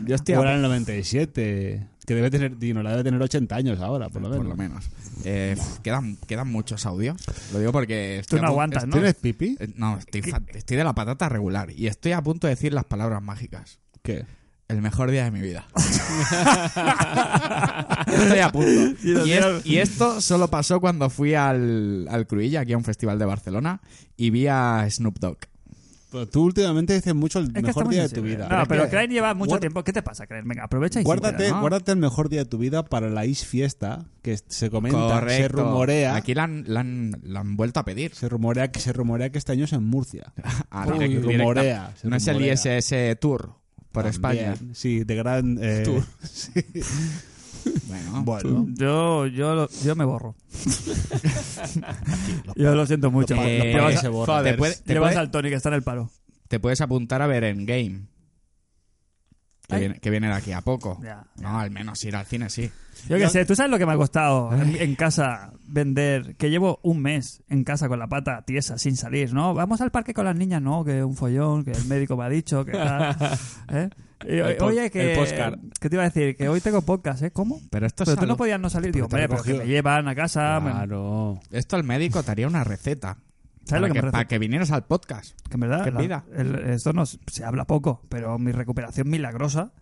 Yo estoy O a- era el 97, que debe tener, Ginola debe tener 80 años ahora, por lo menos. por lo menos. Eh, quedan, quedan muchos audios. Lo digo porque estoy Tú no aguantas, ¿no? ¿Tienes pipi? Eh, No, estoy, fa- estoy de la patata regular y estoy a punto de decir las palabras mágicas. ¿Qué? El mejor día de mi vida. estoy a punto. Y, es- y esto solo pasó cuando fui al, al Cruïlla, aquí a un festival de Barcelona, y vi a Snoop Dogg. Pero tú últimamente dices mucho el Es mejor día de tu vida. No, Es pero Crane lleva mucho guarda- tiempo. ¿Qué te pasa, Crane? Venga, aprovecha y Guárdate, supera, ¿no? guárdate el mejor día de tu vida para la Is Fiesta, que se comenta, Correcto. se rumorea, Aquí la han, la han- la han vuelto a pedir. se rumorea que se rumorea que este año es en Murcia. Ah, Uy, directa- rumorea, se No es el rumorea. ISS Tour por También, España. Sí, de gran eh, Tour. sí. Bueno, Bueno, Yo, yo, lo- yo me borro. yo lo siento mucho. Se a- borra. te puede- te llevas puede- al Tony que está en el paro. te puedes apuntar a ver en Game. Que viene, que viene de aquí a poco. Ya, No, al menos ir al cine sí. Yo qué sé, ¿tú sabes lo que me ha costado en, en casa vender? Que llevo un mes en casa con la pata tiesa, sin salir, ¿no? Vamos al parque con las niñas, no, que un follón, que el médico me ha dicho, que tal. ¿eh? Y, El po- oye, que. ¿qué te iba a decir? Que hoy tengo podcast, ¿eh? ¿Cómo? Pero esto es Pero tú no podías no salir. Digo, Porque hombre, pero que recogió. me llevan a casa. me- claro. Esto el médico te haría una receta. ¿Sabes para, que que, me para receta? que vinieras al podcast. Que en verdad, la- el- esto no se habla poco, pero mi recuperación milagrosa,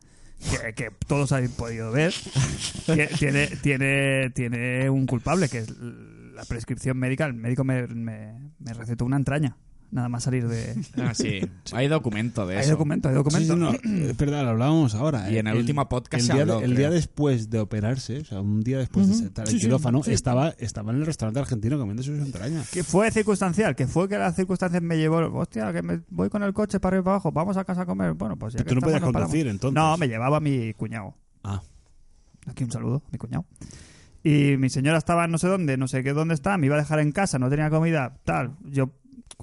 que, que todos habéis podido ver, que tiene, tiene, tiene un culpable, que es la prescripción médica. El médico me, me, me recetó una entraña, nada más salir de... Ah, sí. Hay documento de Hay eso. documento, hay documento. sí, no, es verdad, lo hablábamos ahora. Y ¿eh? en el último podcast el se día, habló, el creo. día después de operarse, o sea, un día después de sentar el sí, quirófano, sí. estaba, estaba en el restaurante argentino comiendo sus entrañas. Que fue circunstancial, que fue que las circunstancias me llevó, hostia, que me voy con el coche para arriba y para abajo, vamos a casa a comer. Bueno, pues ya que tú no estamos, podías conducir, entonces. No, me llevaba mi cuñado. Ah. Aquí un saludo, mi cuñado. Y mi señora estaba no sé dónde, no sé qué dónde está, me iba a dejar en casa, no tenía comida, tal. Yo,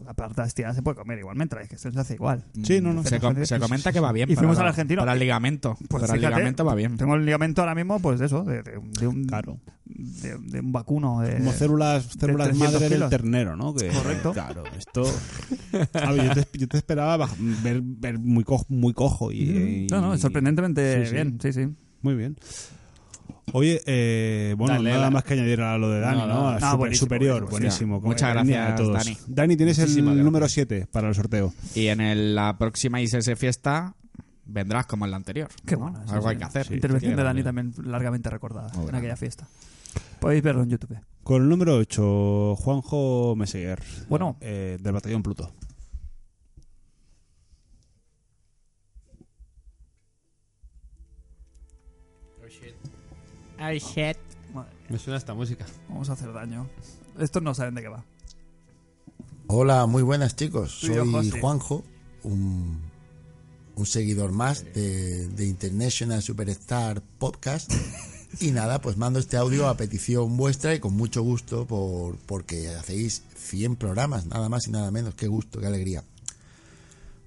la plata estirada se puede comer igualmente, es que esto se hace igual. Sí, no, no. Se, com- se comenta que va bien. Y para fuimos la- al argentino. Para el ligamento. Pues para el ligamento va bien. Tengo el ligamento ahora mismo, pues de eso, de, de- de un, Claro. de, de un vacuno. De, Como células, células 300 madre del ternero, ¿no? Que, Correcto. Claro, esto. A ver, yo te, yo te esperaba ver, ver muy, cojo, muy cojo y, y- No, no, sorprendentemente Sí, sí. bien, sí, sí. Muy bien. Oye, eh, bueno, Dale, nada la- más que añadir a lo de Dani, No, ¿no? no, Super- buenísimo, superior, buenísimo. muchas gracias, a todos. Dani. Dani, tienes el gracias. número 7 para el sorteo. Y en el- la próxima ISS fiesta vendrás como en la anterior. Qué bueno. eso Algo sí. hay que hacer. Intervención de Dani también largamente recordada Muy en aquella fiesta. Podéis verlo en YouTube. Con el número 8, Juanjo Meseguer. Bueno. eh, del batallón Pluto. Ay, shit. Madre mía, Me suena esta música. vamos a hacer daño. Estos no saben de qué va. Hola, muy buenas chicos. Yo, Soy. Juanjo, un, un seguidor más de, de International Superstar Podcast. Y nada, pues mando este audio a petición vuestra y con mucho gusto por, porque hacéis 100 programas, nada más y nada menos. Qué gusto, qué alegría.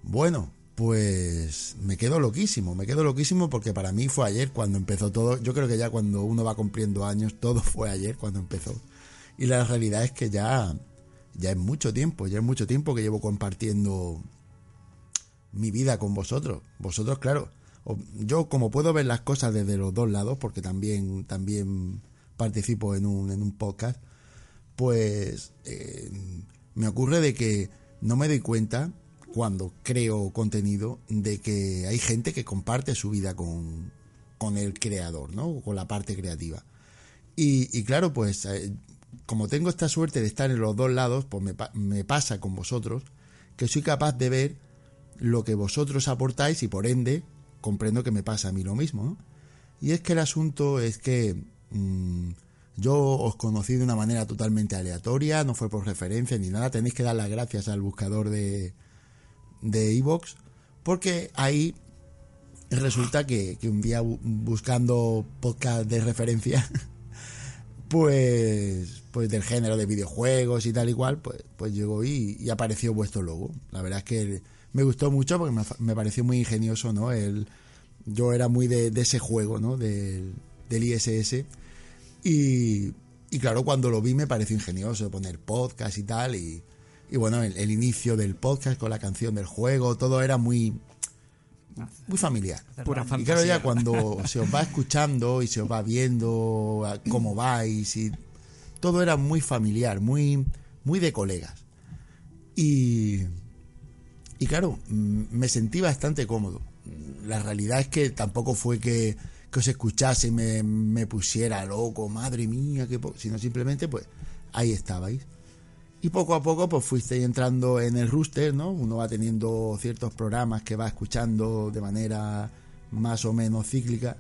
Bueno, pues me quedo loquísimo, me quedo loquísimo porque para mí fue ayer cuando empezó todo. Yo creo que ya cuando uno va cumpliendo años, todo fue ayer cuando empezó. Y la realidad es que ya, ya es mucho tiempo, ya es mucho tiempo que llevo compartiendo mi vida con vosotros. Vosotros, claro, yo como puedo ver las cosas desde los dos lados, porque también, también participo en un, en un podcast, pues eh, me ocurre de que no me doy cuenta cuando creo contenido de que hay gente que comparte su vida con, con el creador, ¿no? Con la parte creativa. Y, claro, pues eh, como tengo esta suerte de estar en los dos lados, pues me, me pasa con vosotros que soy capaz de ver lo que vosotros aportáis y por ende comprendo que me pasa a mí lo mismo. ¿no? Y es que el asunto es que mm, yo os conocí de una manera totalmente aleatoria, no fue por referencia ni nada, tenéis que dar las gracias al buscador de de Evox, porque ahí resulta que, que un día bu- buscando podcast de referencia, pues, pues del género de videojuegos y tal y cual, pues, pues llegó y, y apareció vuestro logo. La verdad es que me gustó mucho porque me, me pareció muy ingenioso, ¿no? El, yo era muy de, de ese juego, ¿no? Del, del ISS. Y, y claro, cuando lo vi me pareció ingenioso poner podcast y tal. Y, y bueno, el, el inicio del podcast con la canción del juego, todo era muy, muy familiar. Pura Y claro, ya cuando se os va escuchando y se os va viendo cómo vais y todo era muy familiar, muy, muy de colegas. Y, y claro, mm, me sentí bastante cómodo. La realidad es que tampoco fue que, que os escuchase y me, me pusiera loco, madre mía, que sino simplemente pues ahí estabais. Y poco a poco pues fuisteis entrando en el rooster, ¿no? Uno va teniendo ciertos programas que va escuchando de manera más o menos cíclica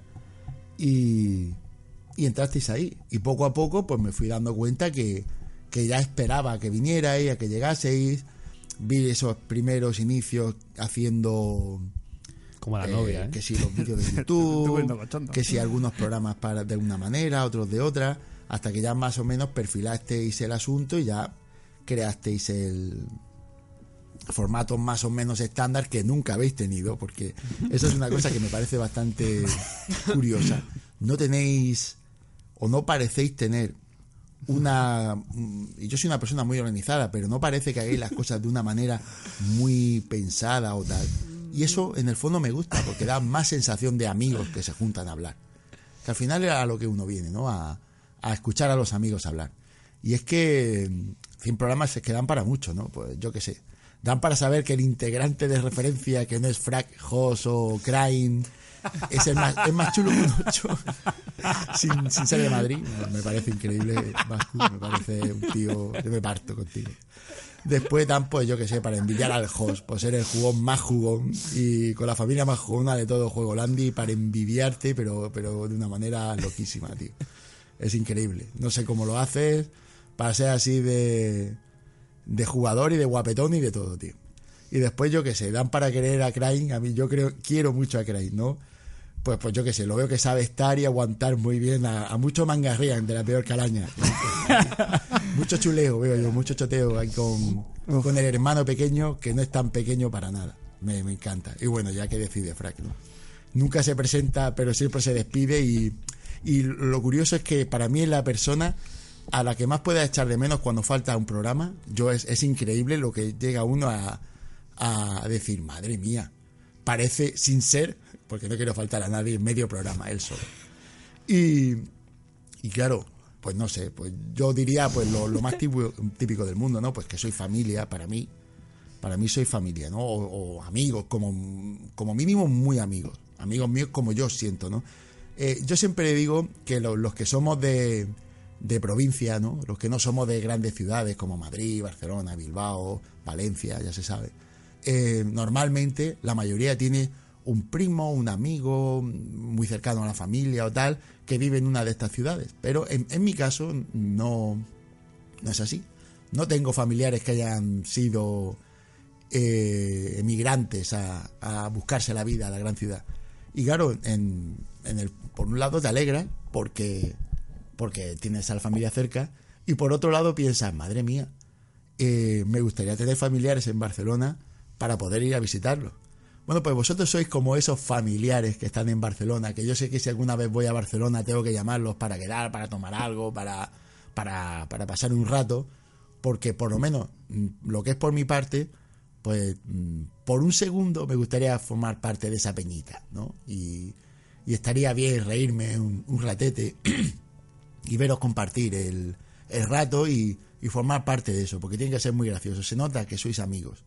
y, y entrasteis ahí. Y poco a poco pues me fui dando cuenta que, que ya esperaba que vinierais, a que llegaseis. Vi esos primeros inicios haciendo... Como la eh, novia, ¿eh? Que si los vídeos de YouTube, que si algunos programas para de una manera, otros de otra, hasta que ya más o menos perfilasteis el asunto y ya creasteis el formato más o menos estándar que nunca habéis tenido, porque eso es una cosa que me parece bastante curiosa. No tenéis o no parecéis tener una yo soy una persona muy organizada, pero no parece que hagáis las cosas de una manera muy pensada o tal. Y eso en el fondo me gusta porque da más sensación de amigos que se juntan a hablar. Que al final era a lo que uno viene, ¿no? A, a escuchar a los amigos hablar. Y es que 100 programas se quedan para mucho, ¿no? Pues yo qué sé. Dan para saber que el integrante de referencia, que no es Frack, Hoss o Crane, es, el más, es más chulo que un 8 sin, ser de Madrid. Me parece increíble, me parece un tío, yo me parto contigo. Después dan, pues yo que sé, para envidiar al host, por ser el jugón más jugón y con la familia más jugona de todo Juego Landy, para envidiarte, pero, pero de una manera loquísima, tío. Es increíble. No sé cómo lo haces para ser así de, de jugador y de guapetón y de todo, tío. Y después, yo que sé, dan para querer a Crane. A mí, yo creo, quiero mucho a Crane, ¿no? Pues, pues yo que sé, lo veo que sabe estar y aguantar muy bien a, a mucho mangarrían de la peor calaña. mucho chuleo, veo yo, mucho choteo ahí con, con el hermano pequeño que no es tan pequeño para nada. Me, me encanta. Y bueno, ya que decide Frank, ¿no? Nunca se presenta, pero siempre se despide y, y lo curioso es que para mí es la persona a la que más pueda echar de menos cuando falta un programa. Yo es, es increíble lo que llega uno a, a decir, madre mía, parece sin ser, porque no quiero faltar a nadie, medio programa, él solo. Y, y claro, pues no sé, pues yo diría pues lo, lo más típico, del mundo, ¿no? Pues que soy familia para mí. Para mí soy familia, ¿no? O, amigos, como, como mínimo muy amigos. Amigos míos como yo siento, ¿no? Eh, yo siempre digo que lo- los que somos de, de provincia, ¿no? Los que no somos de grandes ciudades como Madrid, Barcelona, Bilbao, Valencia, ya se sabe. eh, normalmente la mayoría tiene un primo, un amigo muy cercano a la familia o tal, que vive en una de estas ciudades. Pero en, mi caso no, no es así. No tengo familiares que hayan sido eh, emigrantes a, a buscarse la vida a la gran ciudad. Y claro, en, en el, por un lado te alegra porque, porque tienes a la familia cerca y por otro lado piensas, madre mía, eh, me gustaría tener familiares en Barcelona para poder ir a visitarlos. Bueno, pues vosotros sois como esos familiares que están en Barcelona, que yo sé que si alguna vez voy a Barcelona tengo que llamarlos para quedar, para tomar algo, para, para, para pasar un rato, porque por lo menos mm, lo que es por mi parte, pues mm, por un segundo me gustaría formar parte de esa peñita, ¿no? Y, y estaría bien reírme un, un ratete y veros compartir el, el rato y, y formar parte de eso, porque tiene que ser muy gracioso. Se nota que sois amigos.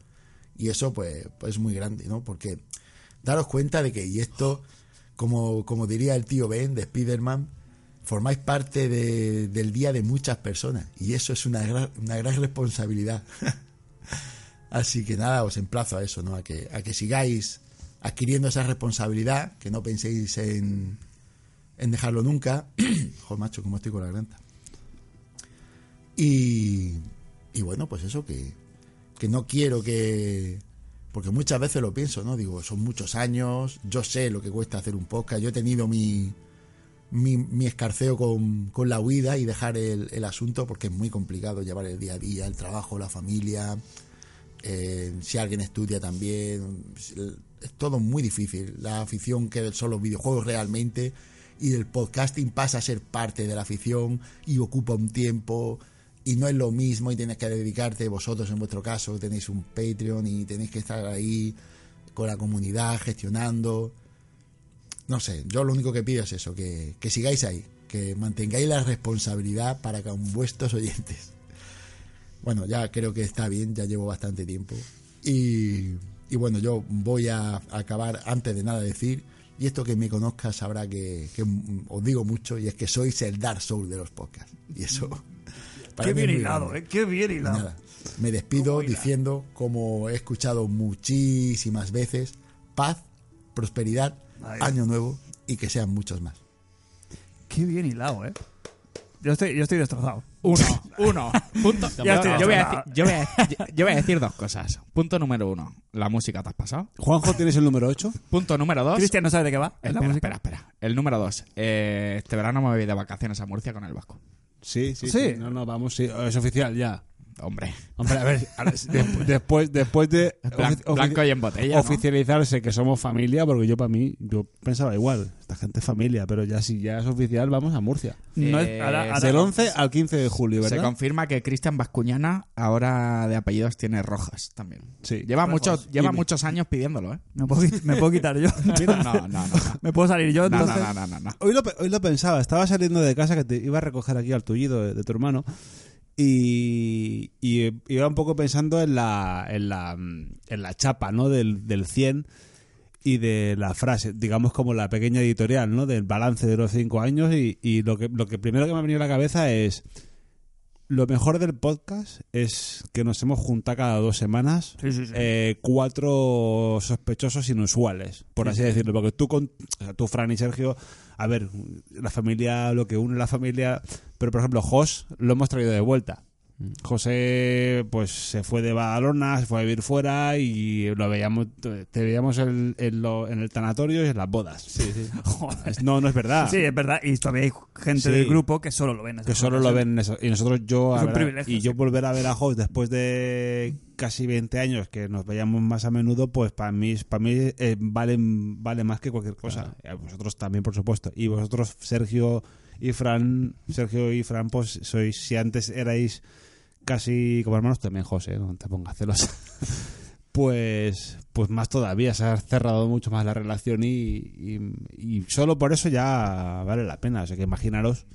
Y eso, pues, pues es muy grande, ¿no? Porque daros cuenta de que, y esto, como, como diría el tío Ben de Spider-Man, formáis parte de- del día de muchas personas. Y eso es una gran, una gran responsabilidad. Así que nada, os emplazo a eso, ¿no? A que, a que sigáis adquiriendo esa responsabilidad, que no penséis en, en dejarlo nunca. Joder, macho, cómo estoy con la garganta. Y, y bueno, pues eso, que, que no quiero que... Porque muchas veces lo pienso, ¿no? Digo, son muchos años, yo sé lo que cuesta hacer un podcast, yo he tenido mi, mi, escarceo con, con la huida y dejar el, el asunto porque es muy complicado llevar el día a día, el trabajo, la familia, eh, si alguien estudia también, es todo muy difícil. La afición que son los videojuegos realmente y el podcasting pasa a ser parte de la afición y ocupa un tiempo y no es lo mismo y tienes que dedicarte vosotros en vuestro caso, tenéis un Patreon y tenéis que estar ahí con la comunidad gestionando. No sé, yo lo único que pido es eso, que, que sigáis ahí, que mantengáis la responsabilidad para con vuestros oyentes. Bueno, ya creo que está bien, ya llevo bastante tiempo. Y, y bueno, yo voy a acabar antes de nada decir, y esto que me conozca sabrá que, que os digo mucho, y es que sois el Dark Soul de los podcasts. Y eso... para Qué bien hilado. ¿eh? Qué bien Y hilado. nada, me despido diciendo, como he escuchado muchísimas veces, paz, prosperidad, Ahí. año nuevo y que sean muchos más. Qué bien hilado, ¿eh? Yo estoy, yo estoy destrozado. Uno, uno. Punto. Yo, voy a yo, voy a, yo voy a decir dos cosas. Punto número uno, la música te has pasado. Juanjo, ¿tienes el número 8? Punto número dos. Cristian no sabe de qué va. ¿Es la Espera, música? espera, espera. El número dos. eh, este verano me voy de vacaciones a Murcia con el Vasco. Sí, sí, Sí. sí. No, no, vamos, sí. Es oficial ya. Hombre. Hombre, a ver, después, después de Blan- blanco y en botella, ¿no? oficializarse que somos familia, porque yo para mí, yo pensaba igual, esta gente es familia, pero ya si ya es oficial, vamos a Murcia. No es- Eh, ahora- ahora- Del 11 al 15 de julio, Se ¿verdad? confirma que Cristian Bascuñana ahora de apellidos tiene Rojas también. Sí. Lleva, muchos, lleva Y- muchos años pidiéndolo, ¿eh? ¿Me puedo, qui- me puedo quitar yo? No, no, no. no, ¿Me puedo salir yo no, entonces? no, no, no, no. Hoy lo, hoy lo pensaba, estaba saliendo de casa que te iba a recoger aquí al tullido de, de tu hermano y, y iba un poco pensando en la, en la, mm, en la chapa ¿no? del, del 100 y de la frase, digamos como la pequeña editorial ¿no? del balance de los cinco años y, y lo, que, lo que primero que me ha venido a la cabeza es lo mejor del podcast es que nos hemos juntado cada dos semanas Sí, sí, sí. eh, cuatro sospechosos inusuales, por Sí, así sí. decirlo. Porque tú, con, o sea, tú, Fran y Sergio, a ver, la familia, lo que une la familia. Pero, por ejemplo, Jos lo hemos traído de vuelta. José, pues se fue de Badalona, se fue a vivir fuera y lo veíamos, te veíamos en, en lo- en el tanatorio y en las bodas. Joder. Es- No, no es verdad. Sí, es verdad. Y todavía hay gente Sí. del grupo que solo lo ven. que solo lo ven eso. y nosotros yo Es un ver, y yo sí. volver a ver a Jos después de casi 20 años que nos veíamos más a menudo pues para mí para mí eh, vale vale más que cualquier cosa a vosotros también por supuesto y vosotros Sergio y Fran Sergio y Fran pues sois si antes erais casi como hermanos también José no te pongas celos pues pues más todavía se ha cerrado mucho más la relación y, y, y solo por eso ya vale la pena. O sea que imaginaros,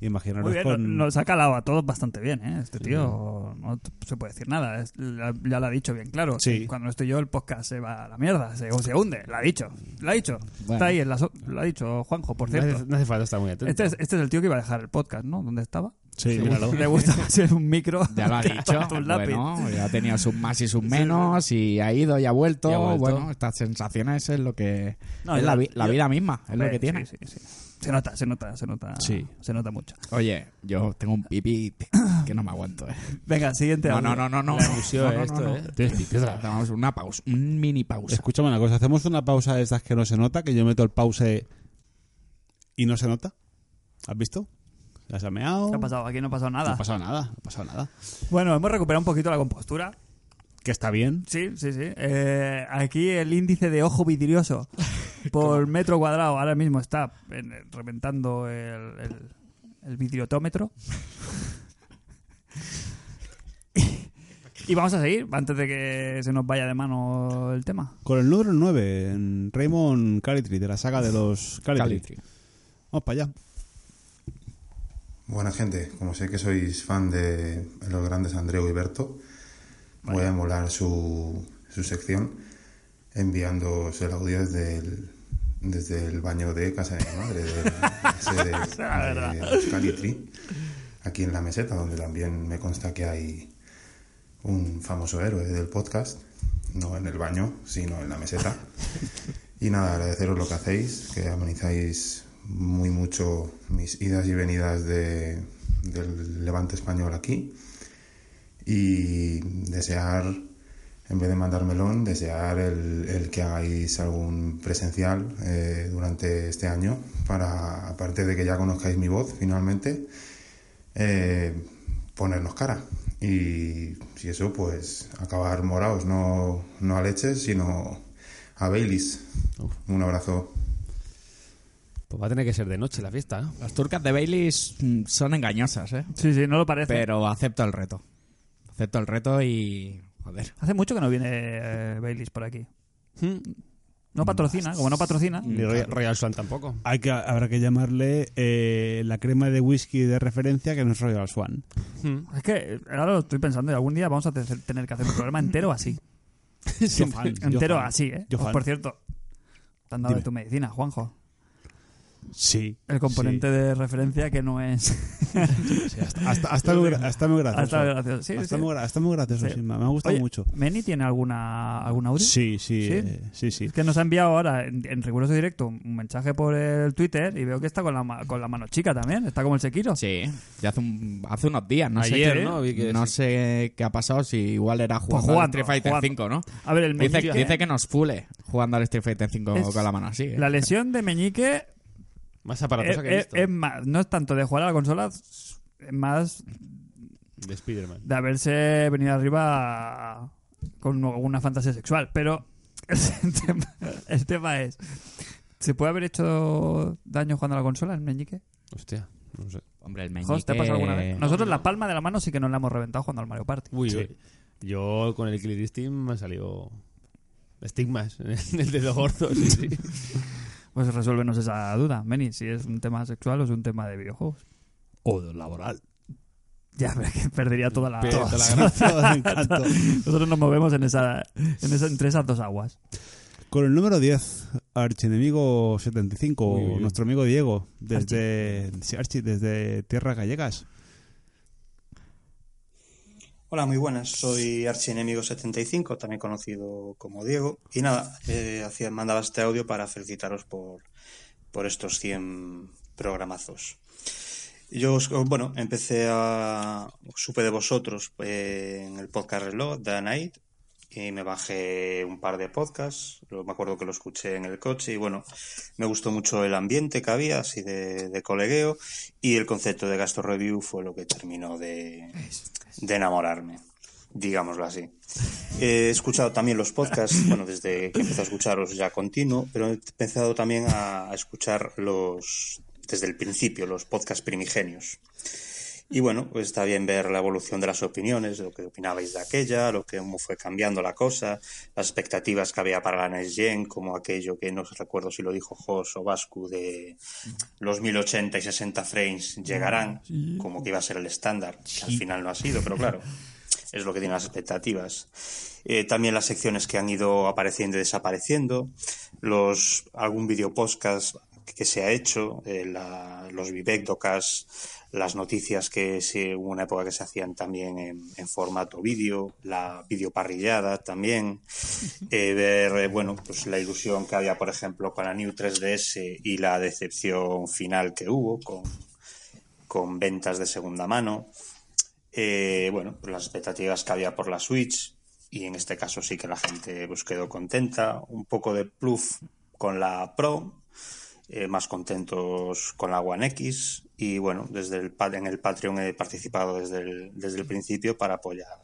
imaginaros Muy bien, con... nos ha calado a todos bastante bien, ¿eh? Este tío no se puede decir nada. es- la- ya lo ha dicho bien claro. Sí. Cuando no estoy yo, el podcast se va a la mierda, se, o se hunde. Lo ha dicho. Lo ha dicho. Bueno. Está ahí, en la so- lo ha dicho Juanjo, por No hace- cierto. no hace falta estar muy atento. Este es, este es el tío que iba a dejar el podcast, ¿no? ¿Dónde estaba? Sí, míralo. gusta- Le gusta más un micro. Ya lo ha dicho. un lápiz. Bueno, ya ha tenido sus más y sus menos y ha ido y ha vuelto. Y ha vuelto. Bueno, estas sensaciones es lo que No, es yo- la, vi- la yo- vida misma, es lo que tiene. sí, sí, sí. Se nota, se nota, se nota. Sí. Se nota mucho. Oye, yo tengo un pipí que no me aguanto, eh. Venga, siguiente. No, no, no, no, no. La ilusión, No, no, no, esto, no. ¿eh? Tienes una pausa, un mini pausa. Escúchame una cosa, hacemos una pausa de estas que no se nota, que yo meto el pause y no se nota. ¿Has visto? Ya se ha meado. ¿Qué ha pasado? Aquí no ha pasado No nada. ha pasado nada, no ha pasado nada. Bueno, hemos recuperado un poquito la compostura. Que está bien. Sí, sí, sí. Eh, aquí el índice de ojo vidrioso por metro cuadrado ahora mismo está en- reventando el, el, el vidriotómetro. y vamos a seguir antes de que se nos vaya de mano el tema. Con el número 9, en Raymond Calitri, de la saga de los Calitri. Calitri. Vamos para allá. Buena gente, como sé que sois fan de los grandes Andreu y Berto, voy a emular su, su sección enviándoos el audio desde el, desde el baño de casa de mi madre, de, de, de Calitri, aquí en la meseta, donde también me consta que hay un famoso héroe del podcast, no en el baño, sino en la meseta. Y nada, agradeceros lo que hacéis, que amenizáis muy mucho mis idas y venidas de, del Levante español aquí. Y desear, en vez de mandar melón, desear el, el que hagáis algún presencial eh, durante este año, para, aparte de que ya conozcáis mi voz finalmente, eh, ponernos cara. Y si eso, pues acabar morados, no, no a leches, sino a Baileys. Un abrazo. Pues va a tener que ser de noche la fiesta, ¿eh? Las turcas de Baileys mm, son engañosas, ¿eh? Sí, sí, no lo parece. Pero acepto el reto. Acepto el reto y... Joder. Hace mucho que no viene eh, Baileys por aquí. No patrocina, como no patrocina. Ni Royal, Royal Swan tampoco. Hay que, habrá que llamarle eh, la crema de whisky de referencia que no es Royal Swan. Es que ahora lo estoy pensando y algún día vamos a te- tener que hacer un programa entero así. Yo fan, yo entero fan. así, ¿eh? Yo Pues, fan. por cierto, te han dado de tu medicina, Juanjo. Sí. El componente de referencia que no es... Sí, hasta, hasta, hasta muy, hasta muy gracioso. Hasta gracioso, sí, Hasta sí. muy gra- hasta muy gracioso, Sí. me ha gustado Oye, mucho. ¿Meni tiene alguna, algún audio? Sí, sí, ¿Sí? eh, sí, sí. Es que nos ha enviado ahora en, en riguroso directo un mensaje por el Twitter y veo que está con la, con la mano chica también. Está como el Sekiro. Sí, ya hace, un- hace unos días, no Ayer, sé qué, ¿no? Vi que no sé qué ha pasado, si igual era jugando, Pues jugando, al Street Fighter jugando. 5, ¿no? A ver, el dice, meñique- dice que nos fule jugando al Street Fighter 5 Es- con la mano así. ¿eh? La lesión de Meñique Más aparatosa es, que he visto. es más, no es tanto de jugar a la consola, es más De Spider-Man. de haberse venido arriba con alguna fantasía sexual. Pero el tema, el tema es, ¿se puede haber hecho daño jugando a la consola el meñique? Hostia, no sé. Hombre, el Jos, ¿te ha pasado alguna vez? meñique... Nosotros la palma de la mano sí que nos la hemos reventado jugando al Mario Party. Uy, Sí. uy. Yo con el Killer Instinct me han salido estigmas en el dedo gordo. Sí, sí. Pues resuélvenos esa duda, Meni, si es un tema sexual o es un tema de videojuegos. O laboral. Ya, pero que perdería toda la, toda la. Nosotros nos movemos en esa, en esa, entre esas dos aguas. Con el número 10, Archienemigo 75, Uy, uy, uy. nuestro amigo Diego, desde, sí, Archi, desde Tierras Gallegas. Hola, muy buenas. Soy Archienemigo75, también conocido como Diego. Y nada, eh, hacía, mandaba este audio para felicitaros por, por estos 100 programazos. Yo, os- bueno, empecé a... Supe de vosotros eh, en el podcast reloj, The Night, y me bajé un par de podcasts. Me acuerdo que lo escuché en el coche y bueno, me gustó mucho el ambiente que había, así de, de colegueo, y el concepto de gasto review fue lo que terminó de, de enamorarme, digámoslo así. He escuchado también los podcasts, bueno, desde que empecé a escucharlos ya continuo, pero he empezado también a, a escuchar los, desde el principio, los podcasts primigenios. Y bueno, pues está bien ver la evolución de las opiniones, lo que opinabais de aquella, lo que cómo fue cambiando la cosa, las expectativas que había para la Next Gen, como aquello que no recuerdo si lo dijo Jos o Vascu de los 1080 y 60 frames llegarán, como que iba a ser el estándar, que al final no ha sido, pero claro, es lo que tienen las expectativas. Eh, también las secciones que han ido apareciendo y desapareciendo, los algún video podcast que se ha hecho, eh, la- los vivecdocas, las noticias que se, hubo una época que se hacían también en, en formato vídeo, la videoparrillada también, eh, ver, eh, bueno, pues la ilusión que había, por ejemplo, con la New 3DS y la decepción final que hubo con, con ventas de segunda mano. Eh, bueno, pues las expectativas que había por la Switch, y en este caso sí que la gente pues, quedó contenta. Un poco de plus con la Pro, eh, más contentos con la One. Y bueno, desde el, en el Patreon he participado desde el, desde el principio para apoyar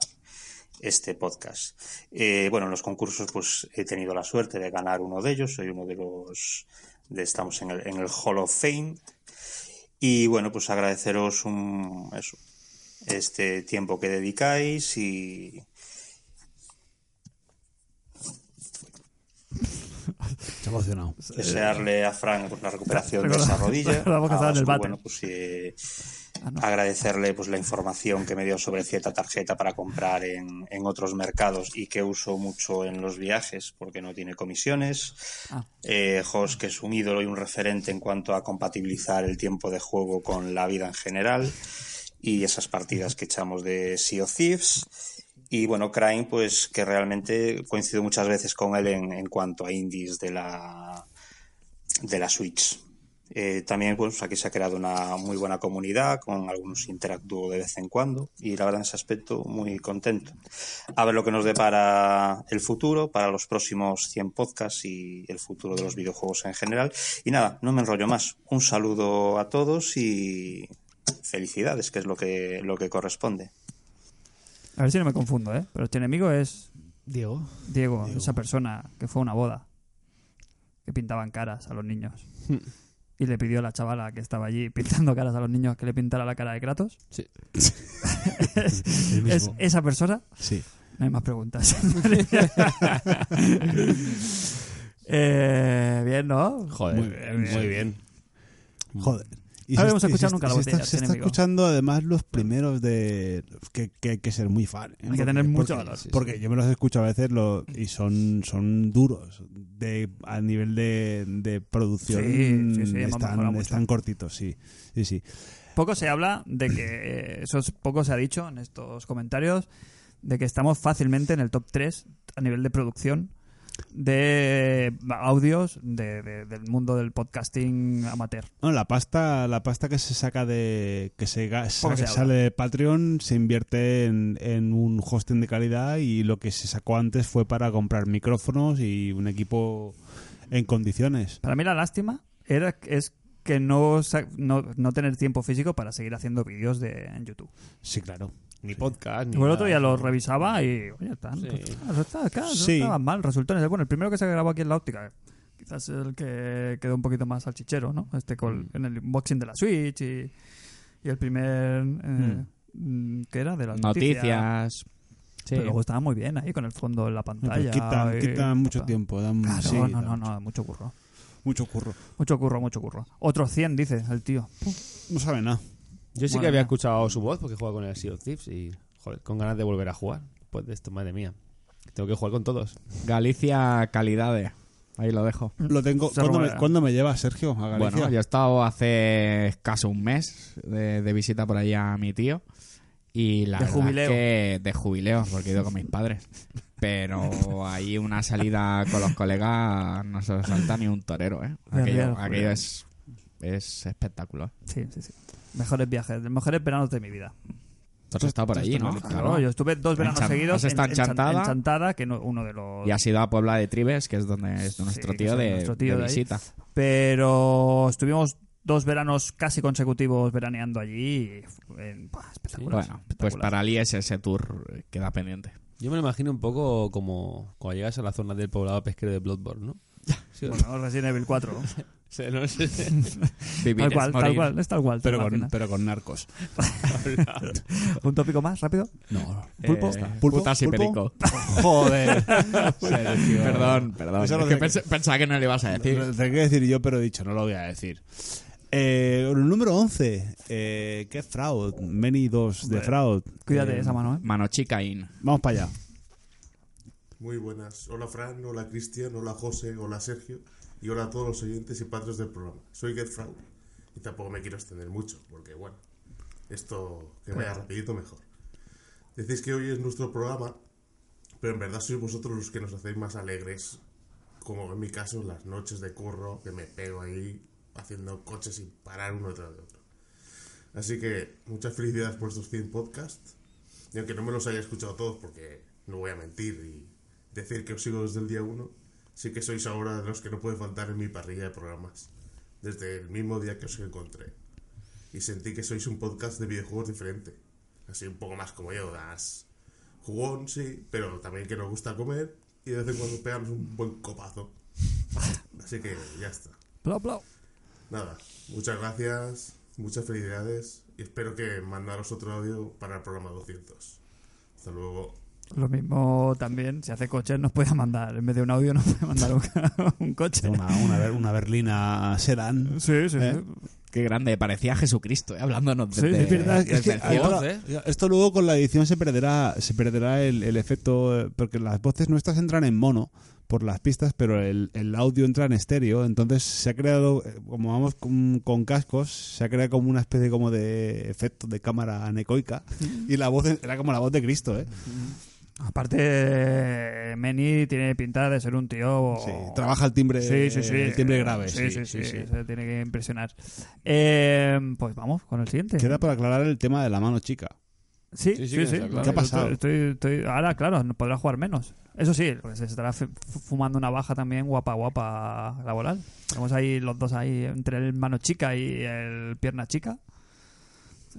este podcast. Eh, bueno, en los concursos pues he tenido la suerte de ganar uno de ellos. Soy uno de los... De, estamos en el, en el Hall of Fame. Y bueno, pues agradeceros un, este tiempo que dedicáis y, Se ha emocionado. desearle a Frank pues, la recuperación de esa rodilla. recordaba que A estaba en el váter. bueno, pues, eh, agradecerle pues la información que me dio sobre cierta tarjeta para comprar en, en otros mercados y que uso mucho en los viajes porque no tiene comisiones. Ah. Eh, Jos, que es un ídolo y un referente en cuanto a compatibilizar el tiempo de juego con la vida en general y esas partidas que echamos de Sea of Thieves. Y bueno, Crane, pues que realmente coincido muchas veces con él en, en cuanto a indies de la, de la Switch. Eh, también pues aquí se ha creado una muy buena comunidad, con algunos interactúo de vez en cuando y la verdad en ese aspecto muy contento. A ver lo que nos depara el futuro para los próximos 100 podcasts y el futuro de los videojuegos en general. Y nada, no me enrollo más. Un saludo a todos y felicidades, que es lo que, lo que corresponde. A ver si no me confundo, ¿eh? Pero este enemigo es. Diego. Diego, esa persona que fue a una boda. Que pintaban caras a los niños. Y le pidió a la chavala que estaba allí pintando caras a los niños que le pintara la cara de Kratos. Sí. ¿Es, El mismo. es esa persona? Sí. No hay más preguntas. Eh, bien, ¿no? Joder, Muy bien, muy bien. Joder. No habíamos se- escuchado se- nunca la se está, se está escuchando además los primeros de que, que hay que ser muy fan. ¿eh? Hay que tener mucho valor. Porque yo me los escucho a veces lo, y son, son duros de a nivel de, de producción. Sí, sí, sí, están, están cortitos, sí. Sí, sí. Poco se habla de que, eh, eso es, poco se ha dicho en estos comentarios, de que estamos fácilmente en el top 3 a nivel de producción de audios de- de- del mundo del podcasting amateur. No, la pasta, la pasta que se saca de que se, habla. sale de Patreon se invierte en, en un hosting de calidad y lo que se sacó antes fue para comprar micrófonos y un equipo en condiciones. Para mí la lástima era es que no, no, no tener tiempo físico para seguir haciendo vídeos de, en YouTube. Sí, claro. Ni podcast, ni Yo el otro día lo revisaba y oye, están, Sí. está- claro, no Sí. estaban mal, resultones. Bueno, el primero que se grabó aquí en la óptica, quizás el que quedó un poquito más salchichero, ¿no? Este con, en el unboxing de la Switch y, y el primer... Eh, mm, ¿Qué era? De las noticias. Noticias. Sí. Pero luego estaba muy bien ahí con el fondo en la pantalla. quitan, y- quitan mucho tiempo. Dan, Claro, sí, no, no, no, mucho curro. Mucho curro. Mucho curro, mucho curro. Otros 100, dice el tío. No sabe nada. Yo sí que había escuchado su voz porque juega con el Sea of Thieves y, joder, con ganas de volver a jugar. Después de esto, madre mía. Tengo que jugar con todos. Galicia Calidades. Ahí lo dejo. Lo tengo. ¿Cuándo me, cuándo me lleva Sergio a Galicia? Bueno, yo he estado hace escaso un mes de, de visita por ahí a mi tío. Y la De verdad es jubileo. que de jubileo, porque he ido con mis padres. Pero ahí una salida con los colegas no se salta ni un torero, ¿eh? Aquello, aquello es, es espectacular. Sí, sí, sí. Mejores viajes, mejores veranos de mi vida. Tú has estado por allí, ¿no? Claro, yo estuve dos veranos En seguidos has estado en Chan- Chantada. en Chantada, que no- uno de los... Y has ido a Puebla de Tribes, que es donde es nuestro Sí, tío, de, es nuestro tío de de ahí. visita. Pero estuvimos dos veranos casi consecutivos veraneando allí y fue, buah, espectacular. Bueno, pues para Ali es ese tour eh, queda pendiente. Yo me lo imagino un poco como cuando llegas a la zona del poblado pesquero de Bloodborne, ¿no? Sí, Bueno, Resident Evil 4. no sé. Vivir tal es cual, tal morir. cual, es tal cual. Pero con, pero con narcos. ¿Un tópico más, rápido? No. ¿Pulpo? Eh, ¿Pulpo? Putas y perico. Joder. Perdón, perdón. Eso Es lo que de- pens- pensaba que no le ibas a decir. Lo tengo que decir yo, pero he dicho, no lo voy a decir. Eh, el número 11. Eh, ¿Qué fraud? Many 2 de fraud. cuídate Eh, esa mano, ¿eh? Mano chica in. Vamos para allá. Muy buenas. Hola Fran, hola Cristian, hola José, hola Sergio y hola a todos los oyentes y padres del programa. Soy Get Fraud y tampoco me quiero extender mucho porque, bueno, esto que vaya rapidito mejor. Decís que hoy es nuestro programa, pero en verdad sois vosotros los que nos hacéis más alegres, como en mi caso las noches de curro que me pego ahí haciendo coches sin parar uno tras de otro. Así que muchas felicidades por estos 100 podcasts. Y aunque no me los haya escuchado todos, porque no voy a mentir y decir que os sigo desde el día 1, sí que sois ahora de los que no puede faltar en mi parrilla de programas. Desde el mismo día que os encontré. Y sentí que sois un podcast de videojuegos diferente. Así un poco más como yo, más jugón, sí, pero también que nos gusta comer y de vez en cuando pegamos un buen copazo. Así que ya está. Blau, blau. Nada, muchas gracias, muchas felicidades y espero que mandaros otro audio para el programa 200. Hasta luego. Lo mismo también, si hace coches nos puede mandar, en vez de un audio nos puede mandar un, un coche. Una, una, una berlina sedán. Sí, sí, ¿Eh? sí. Qué grande, parecía Jesucristo, ¿eh? hablándonos Sí, desde, es verdad, es desde que esto luego con la edición se perderá, se perderá el, el efecto, eh, porque las voces nuestras entran en mono por las pistas, pero el, el audio entra en estéreo, entonces se ha creado, eh, como vamos con, con cascos, se ha creado como una especie como de efecto de cámara anecoica y la voz era como la voz de Cristo, ¿eh? Aparte, Meni tiene pinta de ser un tío. Sí, trabaja el timbre- Sí, sí, sí. el timbre grave, Sí, sí, sí, sí, sí. sí. Se tiene que impresionar. Eh, pues vamos con el siguiente. Queda por aclarar el tema de la mano chica. Sí, Sí, sí, sí, sí. que está claro. ¿Qué ha pasado? Estoy, estoy- ahora, claro, no podrá jugar menos. Eso sí, pues se estará fumando una baja también guapa, guapa laboral. Tenemos ahí los dos ahí entre el mano chica y el pierna chica.